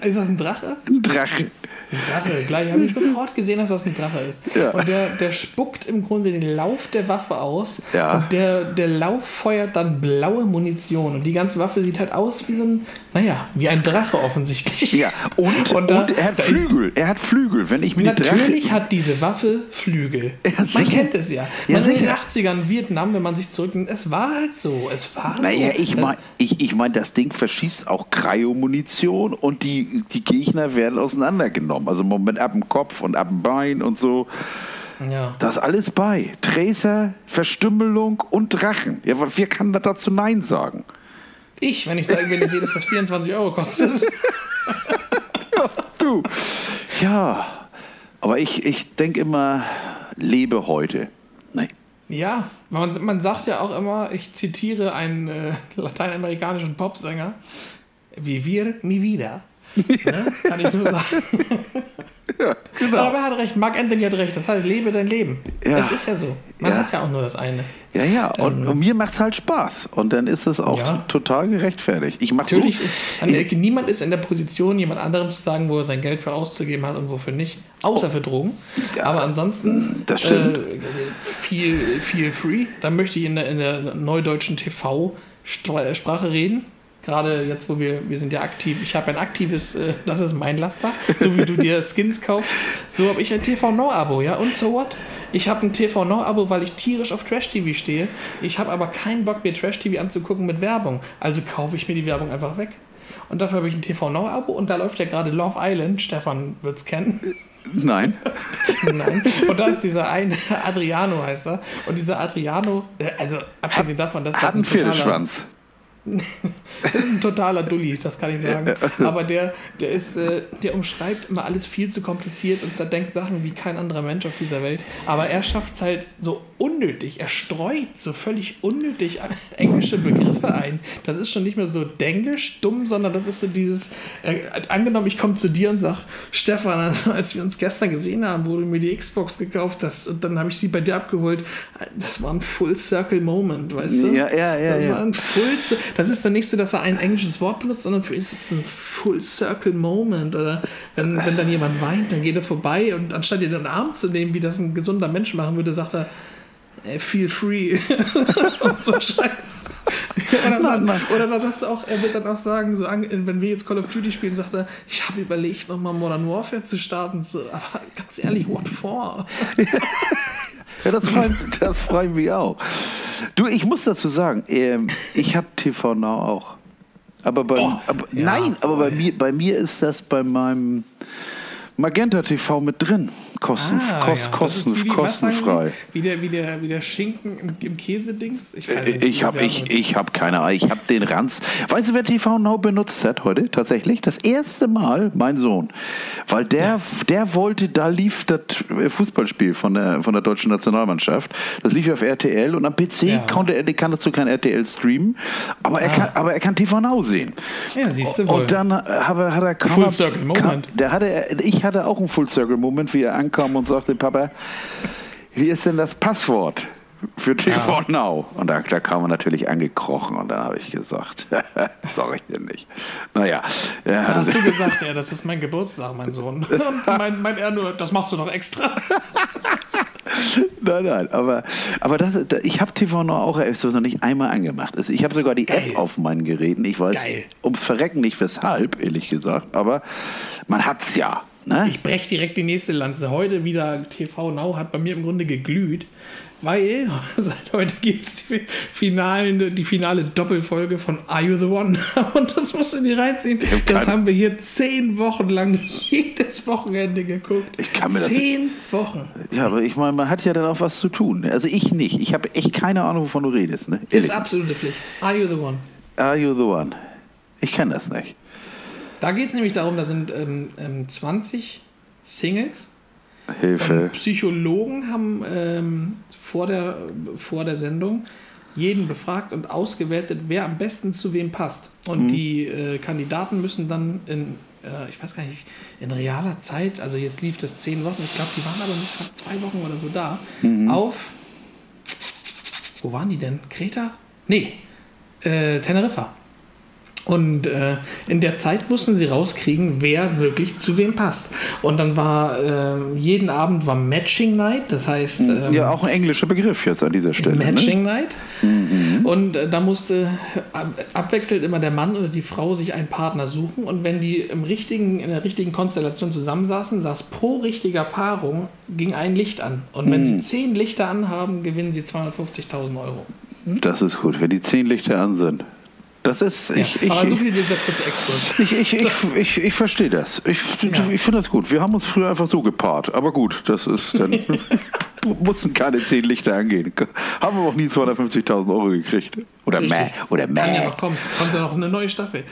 ist das ein Drache? Ein Drache. Ein Drache, gleich habe ich sofort gesehen, dass das ein Drache ist. Ja. Und der, der spuckt im Grunde den Lauf der Waffe aus. Ja. Und der, der Lauf feuert dann blaue Munition. Und die ganze Waffe sieht halt aus wie so ein, naja, wie ein Drache offensichtlich. Ja, und, und, da, und er hat Flügel. Er hat Flügel. Wenn ich mir Natürlich hat diese Waffe Flügel. Ja, man kennt es ja. Man ja, in den 80ern Vietnam, wenn man sich zurücknimmt, es war halt so. Es war naja, so. ich meine, ich, ich mein, das Ding verschießt auch Kryomunition Munition und die, die Gegner werden auseinandergenommen. Also Moment ab dem Kopf und ab dem Bein und so. Ja. Das alles bei. Tracer, Verstümmelung und Drachen. Ja, wer kann dazu Nein sagen? Ich, wenn ich sage, wenn ich sehe, dass das 24 Euro kostet. ja, du. Ja, aber ich, ich denke immer, lebe heute. Nein. Ja, man, man sagt ja auch immer, ich zitiere einen äh, lateinamerikanischen Popsänger, Vivir mi vida. Ne? Kann ich nur sagen. Ja, genau. Aber er hat recht, Mark Anthony hat recht, das heißt, lebe dein Leben. Ja. Das ist ja so. Man ja. hat ja auch nur das eine. Ja, ja, und, ähm, mir macht es halt Spaß. Und dann ist es auch ja. total gerechtfertigt. Ich mach Natürlich, so, ich, niemand ist in der Position, jemand anderem zu sagen, wo er sein Geld für auszugeben hat und wofür nicht. Außer oh. für Drogen. Aber ansonsten das stimmt. Äh, viel, viel free. Da möchte ich in der, in der neudeutschen TV-Sprache reden gerade jetzt, wo wir, wir sind ja aktiv, ich habe ein aktives, äh, das ist mein Laster, so wie du dir Skins kaufst, so habe ich ein TV Now-Abo, ja, und so what? Ich habe ein TV Now-Abo, weil ich tierisch auf Trash-TV stehe. Ich habe aber keinen Bock, mir Trash-TV anzugucken mit Werbung. Also kaufe ich mir die Werbung einfach weg. Und dafür habe ich ein TV Now-Abo und da läuft ja gerade Love Island. Stefan wird es kennen. Nein. Nein. Und da ist dieser eine, Adriano heißt er. Und dieser Adriano, äh, also abgesehen davon, dass er. Hat einen Pferdeschwanz. Das ist ein totaler Dulli, das kann ich sagen. Aber der, der, ist, äh, der umschreibt immer alles viel zu kompliziert und zerdenkt Sachen wie kein anderer Mensch auf dieser Welt. Aber er schafft es halt so unnötig. Er streut so völlig unnötig englische Begriffe ein. Das ist schon nicht mehr so denglisch, dumm, sondern das ist so dieses. Äh, angenommen, ich komme zu dir und sage, Stefan, also, als wir uns gestern gesehen haben, wo du mir die Xbox gekauft hast und dann habe ich sie bei dir abgeholt. Das war ein Full Circle Moment, weißt du? Ja, ja, ja. Das ja. war ein Full Circle das ist dann nicht so, dass er ein englisches Wort benutzt, sondern für ihn ist es ein Full Circle Moment. Oder wenn, wenn dann jemand weint, dann geht er vorbei und anstatt ihn in den Arm zu nehmen, wie das ein gesunder Mensch machen würde, sagt er, feel free. und so Scheiß. Oder, man, oder das auch, er wird dann auch sagen, so, wenn wir jetzt Call of Duty spielen, sagt er, ich habe überlegt, nochmal Modern Warfare zu starten. So, aber ganz ehrlich, what for? ja, das freut, das freut mich auch. Du, ich muss dazu sagen, ähm, ich habe TV Now auch. Aber, bei, oh, aber ja, nein, aber bei mir, bei mir ist das bei meinem Magenta TV mit drin. Kosten, ah, kost, ja. kosten, wie die, kostenfrei. Wie der, wie, der, wie der Schinken im, im Käsedings? Ich, weiß nicht, ich habe ich, ich hab keine Ahnung. Ich habe den Ranz. Weißt du, wer TV Now benutzt hat heute? Tatsächlich? Das erste Mal mein Sohn. Weil der, ja. der wollte, da lief das Fußballspiel von der, von der deutschen Nationalmannschaft. Das lief auf RTL und am PC ja. konnte er, kann dazu kein RTL streamen. Aber, ah. er kann, aber er kann TV Now sehen. Ja, siehst du wohl. Und dann hat er, hat er Full Circle Moment. der hatte, ich hatte auch einen Full Circle Moment, wie er ankam kam und sagte, Papa, wie ist denn das Passwort? für TV ja. Now. Und da, da kam er natürlich angekrochen und dann habe ich gesagt, sag ich dir nicht. Naja. Ja. Da hast du gesagt, ja, das ist mein Geburtstag, mein Sohn. Und mein, mein er nur, das machst du doch extra. nein, nein, aber, aber das, ich habe TV Now auch noch nicht einmal angemacht. Also ich habe sogar die Geil. App auf meinen Geräten. Ich weiß Geil. ums Verrecken nicht weshalb, ehrlich gesagt, aber man hat es ja. Ne? Ich breche direkt die nächste Lanze. Heute wieder TV Now hat bei mir im Grunde geglüht, weil seit heute gibt es die, die finale Doppelfolge von Are You the One? Und das musst du dir reinziehen. Das haben wir hier zehn Wochen lang jedes Wochenende geguckt. Ich kann mir zehn das, Wochen. Ja, aber ich meine, man hat ja dann auch was zu tun. Also ich nicht. Ich habe echt keine Ahnung, wovon du redest. Ne? Ist absolute Pflicht. Are You the One? Are You the One? Ich kenne das nicht. Da geht es nämlich darum, da sind ähm, ähm, 20 Singles. Hilfe. Ähm, Psychologen haben ähm, vor, der, vor der Sendung jeden befragt und ausgewertet, wer am besten zu wem passt. Und mhm. die äh, Kandidaten müssen dann in, äh, ich weiß gar nicht, in realer Zeit, also jetzt lief das zehn Wochen, ich glaube, die waren aber nicht zwei Wochen oder so da, mhm. auf, wo waren die denn? Kreta? Nee, äh, Teneriffa. Und äh, in der Zeit mussten sie rauskriegen, wer wirklich zu wem passt. Und dann war äh, jeden Abend war Matching Night, das heißt. Ähm, ja, auch ein englischer Begriff jetzt an dieser Stelle. Ne? Matching ne? Night. Mhm. Und äh, da musste abwechselnd immer der Mann oder die Frau sich einen Partner suchen. Und wenn die im richtigen, in der richtigen Konstellation zusammensaßen, saß pro richtiger Paarung ging ein Licht an. Und wenn mhm. sie zehn Lichter anhaben, gewinnen sie 250.000 Euro. Das ist gut, wenn die zehn Lichter an sind. Das ist. Ich, ja. Aber ich, so viel dieser kurze Exkurs. Ich, ich, ich, ich, ich verstehe das. Ich, ja. ich finde das gut. Wir haben uns früher einfach so gepaart. Aber gut, das ist dann. mussten keine zehn Lichter angehen. Haben wir auch nie 250.000 Euro gekriegt. Oder mehr. Oder mehr. Ja kommen. Kommt ja noch eine neue Staffel.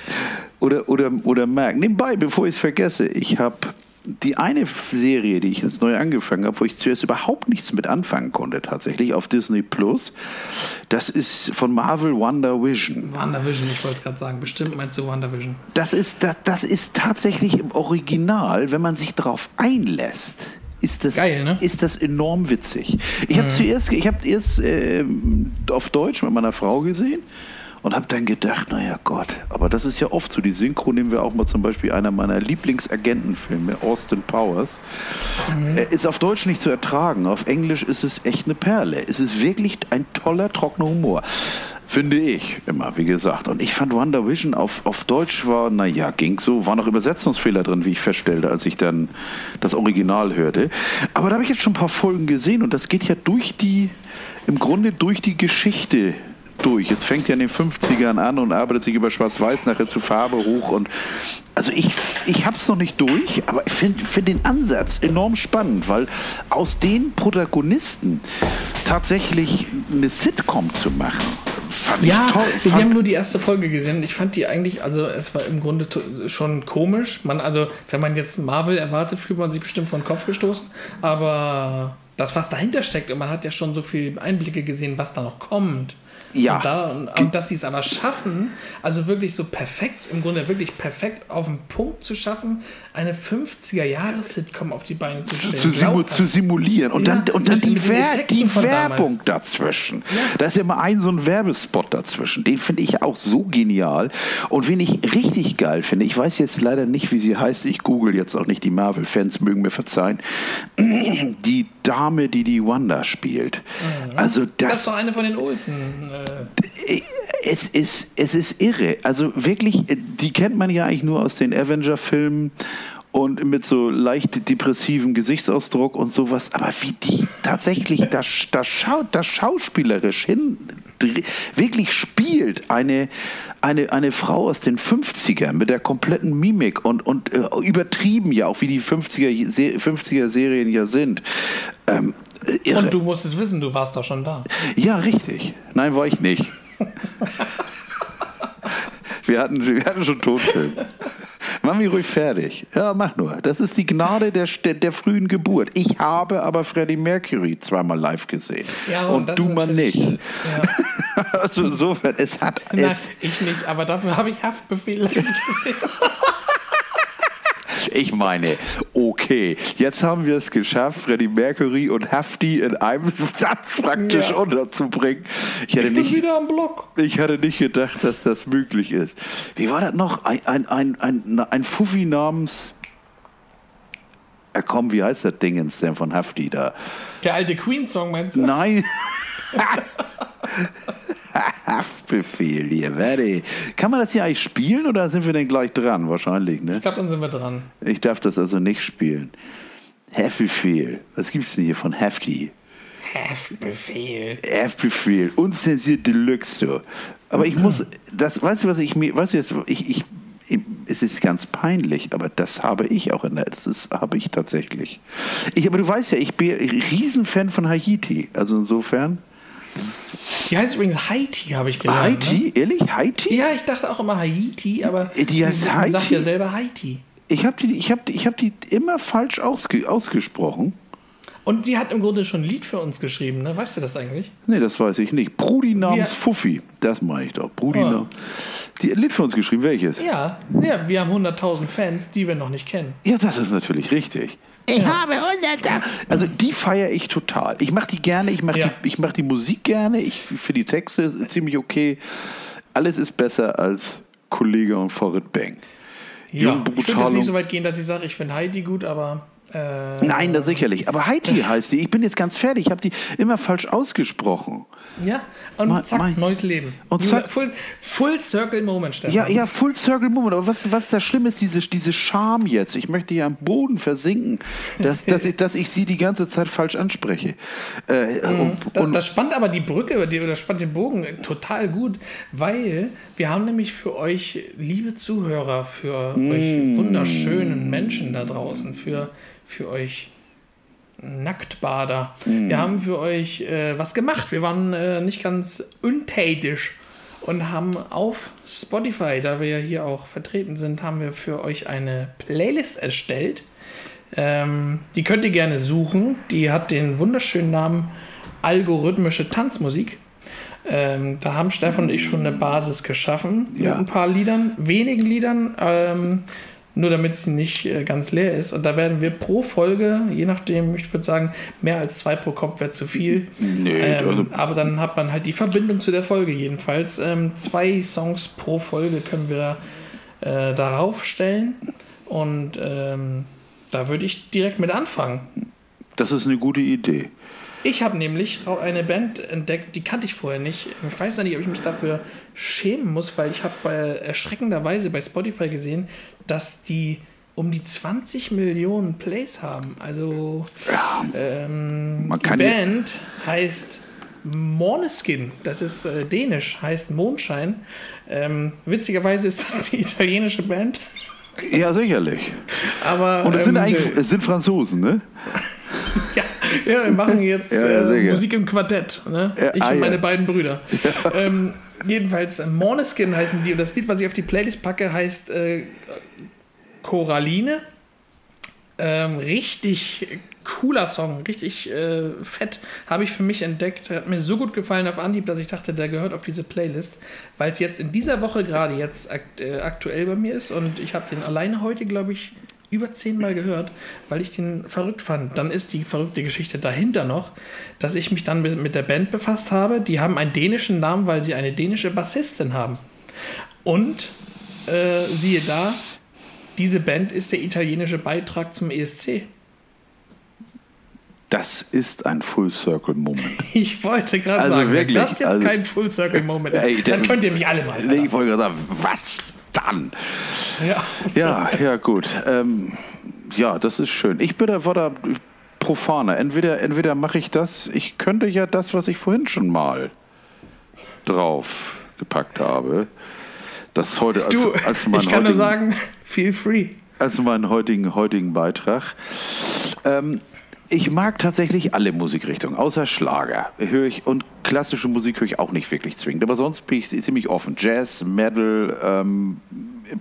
Oder, oder, oder Mac. Nebenbei, bevor ich es vergesse, ich habe die eine Serie, die ich jetzt neu angefangen habe, wo ich zuerst überhaupt nichts mit anfangen konnte, tatsächlich auf Disney Plus, das ist von Marvel Wonder Vision. Wonder Vision, ich wollte es gerade sagen. Bestimmt meinst du Wonder Vision. Das ist, das, das ist tatsächlich im Original, wenn man sich darauf einlässt ist das, Geil, ne? ist das enorm witzig. Ich habe mhm. zuerst, ich habe erst äh, auf Deutsch mit meiner Frau gesehen und habe dann gedacht, naja Gott, aber das ist ja oft so. Die Synchro nehmen wir auch mal zum Beispiel einer meiner Lieblingsagentenfilme, Austin Powers, mhm. ist auf Deutsch nicht zu ertragen. Auf Englisch ist es echt eine Perle. Es ist wirklich ein toller, trockener Humor. Finde ich immer, wie gesagt. Und ich fand Wonder Vision auf, auf Deutsch war, naja, ging so, war noch Übersetzungsfehler drin, wie ich feststellte, als ich dann das Original hörte. Aber da habe ich jetzt schon ein paar Folgen gesehen und das geht ja durch die, im Grunde durch die Geschichte durch. Jetzt fängt ja in den 50ern an und arbeitet sich über Schwarz-Weiß nachher zu Farbe hoch. Und also ich, ich habe es noch nicht durch, aber ich finde find den Ansatz enorm spannend, weil aus den Protagonisten tatsächlich eine Sitcom zu machen, fand ja, ich toll. Wir haben nur die erste Folge gesehen. Ich fand die eigentlich, also es war im Grunde schon komisch. Man, also, wenn man jetzt Marvel erwartet, fühlt man sich bestimmt von Kopf gestoßen. Aber das, was dahinter steckt, und man hat ja schon so viele Einblicke gesehen, was da noch kommt. Ja. Und, da, und, dass sie es aber schaffen, also wirklich so perfekt, im Grunde wirklich perfekt auf den Punkt zu schaffen, eine 50er-Jahres-Sitcom auf die Beine zu stellen. Zu, simu zu simulieren. Und ja, dann, und dann mit, die, mit Wer die Werbung damals. dazwischen. Ja. Da ist ja immer ein so ein Werbespot dazwischen. Den finde ich auch so genial. Und wen ich richtig geil finde, ich weiß jetzt leider nicht, wie sie heißt, ich google jetzt auch nicht, die Marvel-Fans mögen mir verzeihen, die Dame, die die Wanda spielt. Mhm. Also das, das ist doch eine von den Olsen. Äh. Es ist, es ist irre. Also wirklich, die kennt man ja eigentlich nur aus den Avenger-Filmen und mit so leicht depressivem Gesichtsausdruck und sowas. Aber wie die tatsächlich das, das, Schau, das schauspielerisch hin wirklich spielt, eine, eine, eine Frau aus den 50ern mit der kompletten Mimik und, und äh, übertrieben ja auch, wie die 50er, 50er Serien ja sind. Ähm, und du musst es wissen, du warst doch schon da. Ja, richtig. Nein, war ich nicht. wir, hatten, wir hatten schon Tonfilm. Mach mich ruhig fertig. Ja, mach nur. Das ist die Gnade der, der, der frühen Geburt. Ich habe aber Freddie Mercury zweimal live gesehen. Ja, und, und du mal nicht. Ja. also insofern, es hat. Nein, es ich nicht, aber dafür habe ich Haftbefehl live gesehen. Ich meine, okay, jetzt haben wir es geschafft, Freddie Mercury und Hafti in einem Satz praktisch ja. unterzubringen. Ich, hätte ich bin nicht, wieder am Block. Ich hatte nicht gedacht, dass das möglich ist. Wie war das noch? Ein, ein, ein, ein, ein Fuffi namens. Ja, komm, wie heißt das Ding denn von Hafti da? Der alte Queen-Song meinst du? Nein. Haftbefehl hier, werde. Kann man das hier eigentlich spielen oder sind wir denn gleich dran? Wahrscheinlich, ne? Ich glaube, dann sind wir dran. Ich darf das also nicht spielen. Haftbefehl. Was gibt es denn hier von Hefty? Haftbefehl. Haftbefehl. Unzensiert Deluxe. So. Aber ich muss, das, weißt du, was ich mir, weißt du jetzt, ich, ich, es ist ganz peinlich, aber das habe ich auch in der, das ist, habe ich tatsächlich. Ich, aber du weißt ja, ich bin Riesenfan von Haiti. Also insofern. Die heißt übrigens Haiti, habe ich gelernt. Haiti? Ne? Ehrlich? Haiti? Ja, ich dachte auch immer Haiti, aber äh, die heißt Haiti. sagt ja selber Haiti. Ich habe die, ich hab, ich hab die immer falsch ausge, ausgesprochen. Und die hat im Grunde schon ein Lied für uns geschrieben, ne? Weißt du das eigentlich? Nee, das weiß ich nicht. Brudi namens Fuffi. Das meine ich doch. Brudi oh. namens. Die hat ein Lied für uns geschrieben. Welches? Ja, ja wir haben 100.000 Fans, die wir noch nicht kennen. Ja, das ist natürlich richtig. Ich ja. habe 100. Also die feiere ich total. Ich mache die gerne, ich mache ja. die, mach die Musik gerne, ich finde die Texte ziemlich okay. Alles ist besser als Kollege und Forrest Bang. Ja, ich würde jetzt nicht so weit gehen, dass ich sage, ich finde Heidi gut, aber Äh, Nein, das sicherlich. Aber Heidi heißt die. Ich bin jetzt ganz fertig. Ich habe die immer falsch ausgesprochen. Ja, und Ma zack, mein, neues Leben. Und zack, full, full Circle Moment, Stefan. Ja, ja, Full Circle Moment. Aber was, was da schlimm ist, diese, diese Scham jetzt. Ich möchte hier am Boden versinken, dass, dass, ich, dass ich sie die ganze Zeit falsch anspreche. Äh, mhm. und, das, das, spannt aber die Brücke, die, oder spannt den Bogen total gut, weil wir haben nämlich für euch, liebe Zuhörer, für mm. euch wunderschönen Menschen da draußen, für für euch Nacktbader. Mhm. Wir haben für euch äh, was gemacht. Wir waren äh, nicht ganz untätig und haben auf Spotify, da wir ja hier auch vertreten sind, haben wir für euch eine Playlist erstellt. Ähm, die könnt ihr gerne suchen. Die hat den wunderschönen Namen Algorithmische Tanzmusik. Ähm, da haben Stefan und ich schon eine Basis geschaffen ja. mit ein paar Liedern, wenigen Liedern. Ähm, nur damit sie nicht äh, ganz leer ist. Und da werden wir pro Folge, je nachdem, ich würde sagen, mehr als zwei pro Kopf wäre zu viel. Nee, ähm, also aber dann hat man halt die Verbindung zu der Folge jedenfalls. Ähm, zwei Songs pro Folge können wir äh, darauf stellen. Und ähm, da würde ich direkt mit anfangen. Das ist eine gute Idee. Ich habe nämlich eine Band entdeckt, die kannte ich vorher nicht. Ich weiß noch nicht, ob ich mich dafür schämen muss, weil ich habe äh, erschreckenderweise bei Spotify gesehen, dass die um die 20 Millionen Plays haben. Also ja, ähm, die Band heißt Måneskin, das ist äh, dänisch, heißt Mondschein. Ähm, witzigerweise ist das die italienische Band. Ja, sicherlich. Aber, Und es sind ähm, eigentlich es sind Franzosen, ne? ja, ja, wir machen jetzt ja, äh, Musik im Quartett. Ne? Ich ah, und meine beiden Brüder. Ähm, jedenfalls, äh, Måneskin heißen die. Und das Lied, was ich auf die Playlist packe, heißt äh, Coraline. Ähm, richtig cooler Song, richtig äh, fett, habe ich für mich entdeckt. Hat mir so gut gefallen auf Anhieb, dass ich dachte, der gehört auf diese Playlist, weil es jetzt in dieser Woche gerade jetzt akt, äh, aktuell bei mir ist und ich habe den alleine heute, glaube ich, über zehnmal gehört, weil ich den verrückt fand. Dann ist die verrückte Geschichte dahinter noch, dass ich mich dann mit der Band befasst habe. Die haben einen dänischen Namen, weil sie eine dänische Bassistin haben. Und äh, siehe da, diese Band ist der italienische Beitrag zum ESC. Das ist ein Full Circle Moment. Ich wollte gerade also sagen, wirklich, wenn das jetzt also, kein Full Circle Moment ist, ey, dann könnt ihr mich alle mal. Nee, ich wollte gerade sagen, was dann? Ja, ja, ja gut. Ähm, ja, das ist schön. Ich bin da, war da profaner. Entweder, entweder mache ich das, ich könnte ja das, was ich vorhin schon mal drauf gepackt habe. Das heute als, du, als mein Ich kann nur sagen, feel free. Als meinen heutigen, heutigen Beitrag. Ähm, ich mag tatsächlich alle Musikrichtungen, außer Schlager. Höre ich und klassische Musik höre ich auch nicht wirklich zwingend. Aber sonst bin ich ziemlich offen. Jazz, Metal, ähm,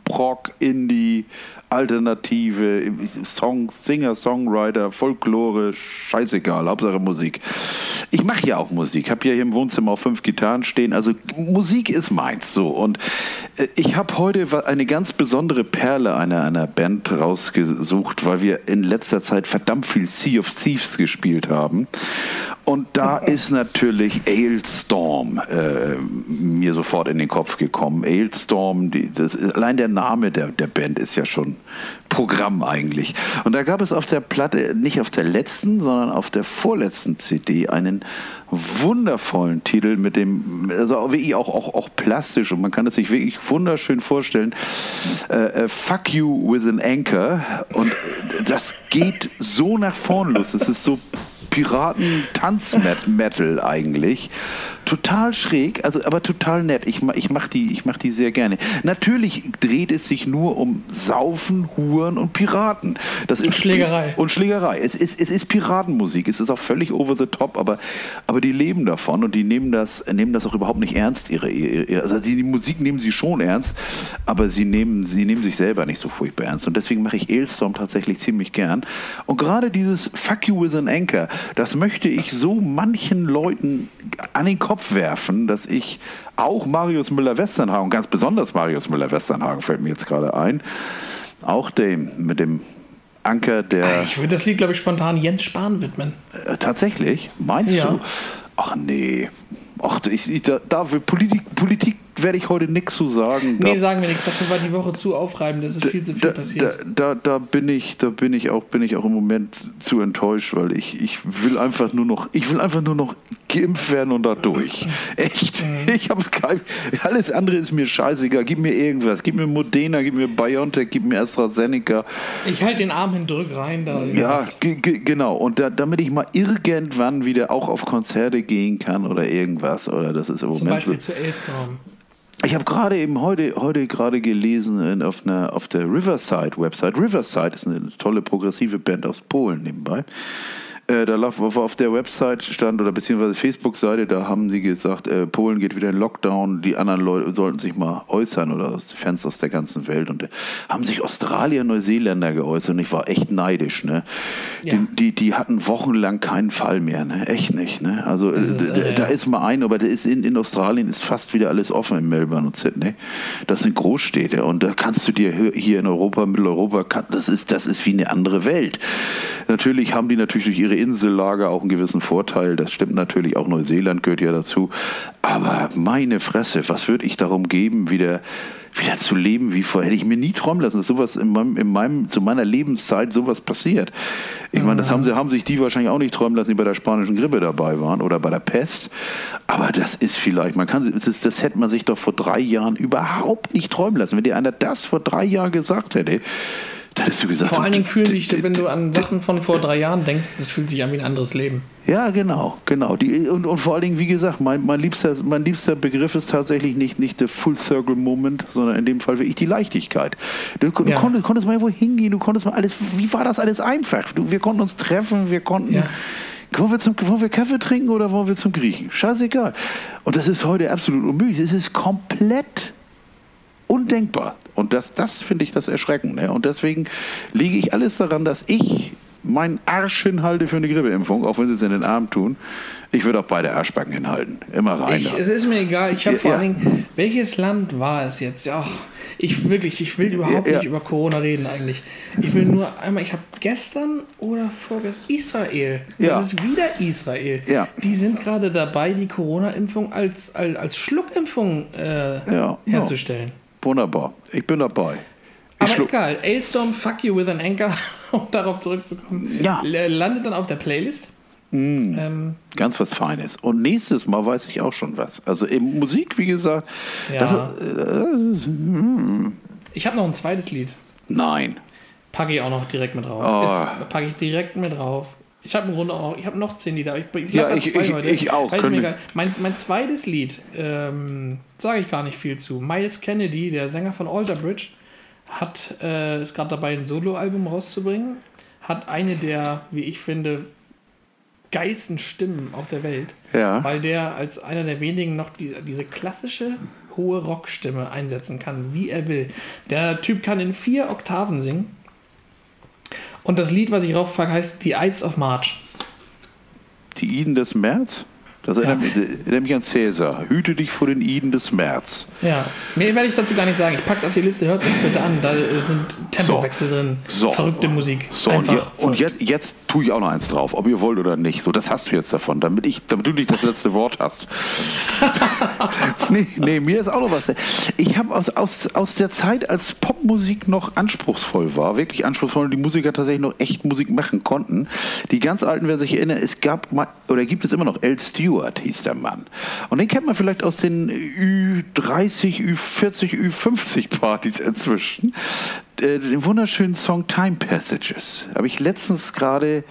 Prog, Indie, Alternative, Songs, Singer, Songwriter, Folklore, scheißegal, Hauptsache Musik. Ich mache ja auch Musik, habe ja hier im Wohnzimmer auch fünf Gitarren stehen, also Musik ist meins so. Und äh, ich habe heute eine ganz besondere Perle einer, einer Band rausgesucht, weil wir in letzter Zeit verdammt viel Sea of Thieves gespielt haben. Und da ist natürlich Ailstorm äh, mir sofort in den Kopf gekommen. Ailstorm, die, das, allein der Name der, der Band ist ja schon Programm eigentlich. Und da gab es auf der Platte, nicht auf der letzten, sondern auf der vorletzten CD einen wundervollen Titel mit dem, also wirklich auch, auch, auch plastisch und man kann es sich wirklich wunderschön vorstellen. Äh, äh, Fuck You with an Anchor und das geht so nach vorn los. Es ist so Piraten-Tanz-Metal eigentlich. Total schräg, also aber total nett. Ich, ich mache die, mach die sehr gerne. Natürlich dreht es sich nur um Saufen, Huren und Piraten. Das ist Schlägerei. Und Schlägerei. Es ist, es ist Piratenmusik. Es ist auch völlig over the top, aber, aber die leben davon und die nehmen das, nehmen das auch überhaupt nicht ernst. Ihre, ihre, also die, die Musik nehmen sie schon ernst, aber sie nehmen, sie nehmen sich selber nicht so furchtbar ernst. Und deswegen mache ich Ailstorm tatsächlich ziemlich gern. Und gerade dieses Fuck You with an Anchor, das möchte ich so manchen Leuten an den Kopf Kopf werfen, dass ich auch Marius Müller-Westernhagen, ganz besonders Marius Müller-Westernhagen fällt mir jetzt gerade ein, auch dem mit dem Anker der. Ich würde das Lied, glaube ich, spontan Jens Spahn widmen. Äh, tatsächlich? Meinst ja. du? Ach nee. Ach, ich, ich, da, da Politik, Politik werde ich heute nichts zu sagen. Nee, Da- sagen wir nichts. Dafür war die Woche zu aufreibend. Das ist viel zu viel da, passiert. Da, da, da bin ich, da bin ich auch, bin ich auch im Moment zu enttäuscht, weil ich, ich will einfach nur noch, ich will einfach nur noch geimpft werden und da durch. Echt. Mhm. Ich habe alles andere ist mir scheißegal. Gib mir irgendwas. Gib mir Modena, gib mir BioNTech, gib mir AstraZeneca. Ich halte den Arm hin, drück rein. Da Ja, ge- ge- genau. Und da, damit ich mal irgendwann wieder auch auf Konzerte gehen kann oder irgendwas. Oder das ist im Zum Moment so. Beispiel zu Elstorm. Ich habe gerade eben heute, heute gerade gelesen in, auf, einer, auf der Riverside-Website. Riverside ist eine tolle progressive Band aus Polen nebenbei. Äh, da lauf, auf, auf der Website stand oder beziehungsweise Facebook-Seite, da haben sie gesagt, äh, Polen geht wieder in Lockdown, die anderen Leute sollten sich mal äußern oder Fans aus der ganzen Welt. Und da haben sich Australier, Neuseeländer geäußert und ich war echt neidisch. Ne? Ja. Die, die, die hatten wochenlang keinen Fall mehr, ne? echt nicht. Ne? Also äh, ist, d- äh, da ist mal ein, aber ist in, in Australien ist fast wieder alles offen in Melbourne und Sydney. Das sind Großstädte und da kannst du dir hier- in Europa, Mitteleuropa, das ist, das ist wie eine andere Welt. Natürlich haben die natürlich durch ihre Insellage auch einen gewissen Vorteil. Das stimmt natürlich, auch Neuseeland gehört ja dazu. Aber meine Fresse, was würde ich darum geben, wieder wieder zu leben wie vorher. Hätte ich mir nie träumen lassen, dass sowas in meinem, in meinem, zu meiner Lebenszeit sowas passiert. Ich meine, das haben, sie, haben sich die wahrscheinlich auch nicht träumen lassen, die bei der spanischen Grippe dabei waren oder bei der Pest. Aber das ist vielleicht, man kann, das, das hätte man sich doch vor drei Jahren überhaupt nicht träumen lassen. Wenn dir einer das vor drei Jahren gesagt hätte, dann hättest du gesagt, Vor allen Dingen fühlen sich, wenn du an Sachen von vor drei Jahren denkst, das fühlt sich an wie ein anderes Leben. Ja, genau, genau. Die, und, und vor allen Dingen, wie gesagt, mein, mein, liebster, mein liebster Begriff ist tatsächlich nicht, nicht der Full Circle Moment, sondern in dem Fall wirklich die Leichtigkeit. Du, du Ja. konntest, konntest mal irgendwo hingehen, du konntest mal alles, wie war das alles einfach? Du, wir konnten uns treffen, wir konnten. Ja. Wollen wir, zum, wollen wir Kaffee trinken oder wollen wir zum Griechen? Scheißegal. Und das ist heute absolut unmöglich. Es ist komplett undenkbar. Und das, das finde ich das erschreckend. Ne? Und deswegen lege ich alles daran, dass ich meinen Arsch hinhalte für eine Grippeimpfung, auch wenn sie es in den Arm tun. Ich würde auch beide Arschbacken hinhalten. Immer rein. Ich, es ist mir egal. Ich habe Ja, vor ja. allen Dingen, welches Land war es jetzt? Ja, ich wirklich, ich will überhaupt Ja. nicht über Corona reden eigentlich. Ich will nur einmal, ich habe gestern oder vorgestern Israel. Das Ja. ist wieder Israel. Ja. Die sind gerade dabei, die Corona-Impfung als, als, als Schluckimpfung äh, Ja, herzustellen. Wunderbar. Ich bin dabei. Ich Aber egal, Ailstorm, Fuck You with an Anchor, um darauf zurückzukommen, Ja. landet dann auf der Playlist. Ähm, Ganz was Feines. Und nächstes Mal weiß ich auch schon was. Also in Musik, wie gesagt, Ja. das, äh, ich habe noch ein zweites Lied. nein. Packe ich auch noch direkt mit drauf. Oh. Ist, packe ich direkt mit drauf. Ich habe im Grunde auch noch, ich habe noch zehn Lieder. Ich, ich Ja, ich- zwei ich- heute. ich auch. Mein, mein zweites Lied, ähm, sage ich gar nicht viel zu. Miles Kennedy, der Sänger von Alter Bridge, hat, äh, ist gerade dabei, ein Soloalbum rauszubringen. Hat eine der, wie ich finde, geilsten Stimmen auf der Welt. Ja. Weil der als einer der wenigen noch die, diese klassische hohe Rockstimme einsetzen kann, wie er will. Der Typ kann in vier Oktaven singen. Und das Lied, was ich raufpacke, heißt The Ides of March. Die Iden des März? Das erinnert, mich, erinnert mich an Cäsar. Hüte dich vor den Iden des März. Ja, mehr werde ich dazu gar nicht sagen. Ich pack's auf die Liste, hört euch bitte an. Da sind Tempowechsel drin. So. Verrückte Musik. So, und, Einfach und verrückt. jetzt, jetzt tue ich auch noch eins drauf, ob ihr wollt oder nicht. So, das hast du jetzt davon, damit, ich, damit du nicht das letzte Wort hast. nee, nee, mir ist auch noch was. Ich habe aus, aus, aus der Zeit, als Popmusik noch anspruchsvoll war, wirklich anspruchsvoll, und die Musiker tatsächlich noch echt Musik machen konnten. Die ganz alten, wer sich erinnert, es gab mal, oder gibt es immer noch, L. Stewart hieß der Mann. Und den kennt man vielleicht aus den Ü30, Ü40, Ü50 Partys inzwischen. Äh, Den wunderschönen Song Time Passages. Habe ich letztens gerade,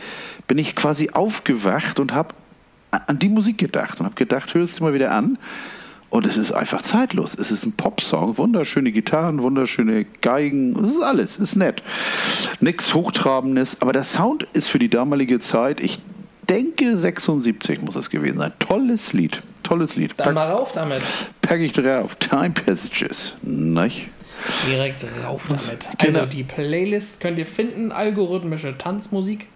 bin ich quasi aufgewacht und habe an die Musik gedacht und habe gedacht, hörst du mal wieder an. Und es ist einfach zeitlos. Es ist ein Popsong, wunderschöne Gitarren, wunderschöne Geigen, es ist alles, ist nett. Nichts Hochtrabendes, aber der Sound ist für die damalige Zeit, ich denke 76 muss es gewesen sein. Tolles Lied, tolles Lied. Dann Pack, mal rauf damit. pack ich drauf. Time Passages, nicht? Direkt rauf damit. Genau. Also die Playlist könnt ihr finden, algorithmische Tanzmusik.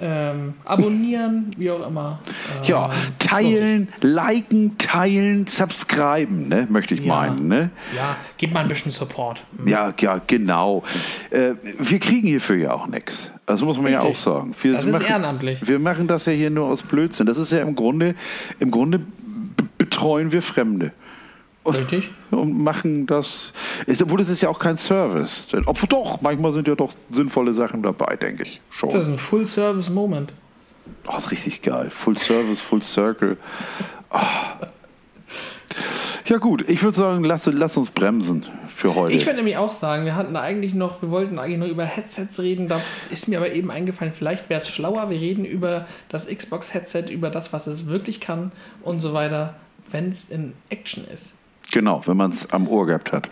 Ähm, abonnieren, wie auch immer. Ähm, Ja, teilen, liken, teilen, subscriben, ne, möchte ich Ja. meinen. Ne? Ja, gebt mal ein bisschen Support. Ja, ja, genau. Äh, wir kriegen hierfür ja auch nichts. Das muss man ja Richtig. auch sagen. Wir Das ist ehrenamtlich. Wir machen das ja hier nur aus Blödsinn. Das ist ja im Grunde, im Grunde betreuen wir Fremde. Richtig. Und machen das. Ist, obwohl es ist ja auch kein Service. Obwohl doch, manchmal sind ja doch sinnvolle Sachen dabei, denke ich. Schon. Das ist ein Full-Service-Moment. Oh, ist richtig geil. Full Service, Full Circle. Oh. Ja gut, ich würde sagen, lass, lass uns bremsen für heute. Ich würde nämlich auch sagen, wir hatten eigentlich noch, wir wollten eigentlich nur über Headsets reden, da ist mir aber eben eingefallen, vielleicht wäre es schlauer, wir reden über das Xbox-Headset, über das, was es wirklich kann und so weiter, wenn es in Action ist. Genau, wenn man es am Ohr gehabt hat.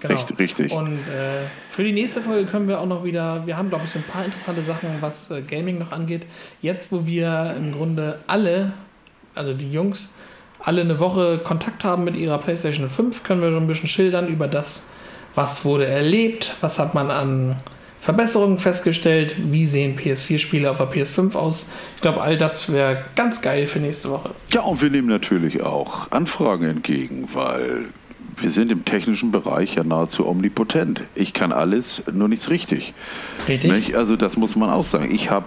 Genau. Richtig, richtig. Und äh, für die nächste Folge können wir auch noch wieder, wir haben glaube ich so ein paar interessante Sachen, was äh, Gaming noch angeht. Jetzt, wo wir im Grunde alle, also die Jungs, alle eine Woche Kontakt haben mit ihrer PlayStation 5, können wir so ein bisschen schildern über das, was wurde erlebt, was hat man an Verbesserungen festgestellt, wie sehen PS4-Spiele auf der PS5 aus. Ich glaube, all das wäre ganz geil für nächste Woche. Ja, und wir nehmen natürlich auch Anfragen entgegen, weil wir sind im technischen Bereich ja nahezu omnipotent. Ich kann alles, nur nichts richtig. Richtig. Nicht? Also das muss man auch sagen. Ich habe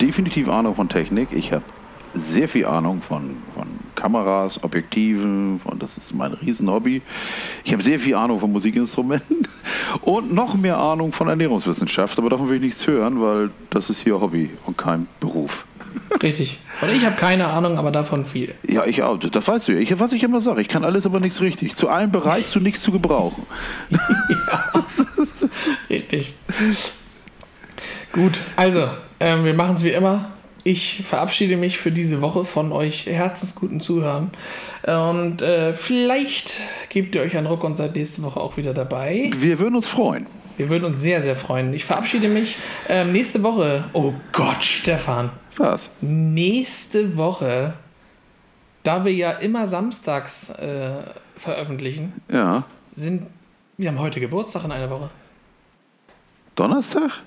definitiv Ahnung von Technik. Ich habe sehr viel Ahnung von, von Kameras, Objektiven, von, das ist mein Riesenhobby. Ich habe sehr viel Ahnung von Musikinstrumenten und noch mehr Ahnung von Ernährungswissenschaft, aber davon will ich nichts hören, weil das ist hier Hobby und kein Beruf. Richtig. Und ich habe keine Ahnung, aber davon viel. Ja, ich auch. Das weißt du ja. Ich, was ich immer sage, ich kann alles, aber nichts richtig. Zu allem bereit, zu nichts zu gebrauchen. ja. Richtig. Gut, also, ähm, wir machen es wie immer. Ich verabschiede mich für diese Woche von euch herzensguten Zuhören. Und äh, vielleicht gebt ihr euch einen Ruck und seid nächste Woche auch wieder dabei. Wir würden uns freuen. Wir würden uns sehr, sehr freuen. Ich verabschiede mich ähm, nächste Woche. Oh Gott, Stefan. Was? Nächste Woche, da wir ja immer samstags äh, veröffentlichen, ja. sind. Wir haben heute Geburtstag in einer Woche. Donnerstag?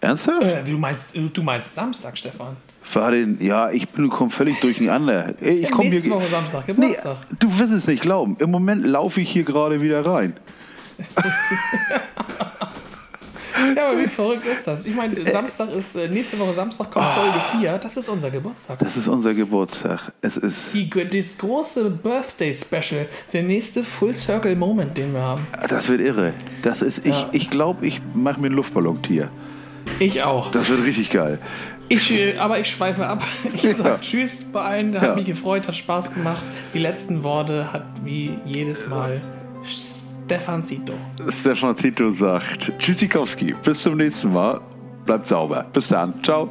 Ernsthaft? Äh, du, meinst, du meinst Samstag, Stefan. Farin, ja, ich bin komm völlig durcheinander. Ich komm nächste hier, Woche Samstag, Geburtstag. Nee, du wirst es nicht glauben. Im Moment laufe ich hier gerade wieder rein. ja, aber wie verrückt ist das? Ich meine, Samstag ist, äh, nächste Woche Samstag kommt Folge 4. Das ist unser Geburtstag. Das ist unser Geburtstag. Es ist. Die, das große Birthday Special. Der nächste Full Circle Moment, den wir haben. Das wird irre. Das ist, ich, Ja. ich glaube, ich mache mir einen Luftballontier. Ich auch. Das wird richtig geil. Ich, äh, aber ich schweife ab. Ich Ja. sag Tschüss bei allen. Hat Ja. mich gefreut, hat Spaß gemacht. Die letzten Worte hat wie jedes Mal Stefan Zito. Stefan Tito sagt Tschüssikowski. Bis zum nächsten Mal. Bleibt sauber. Bis dann. Ciao.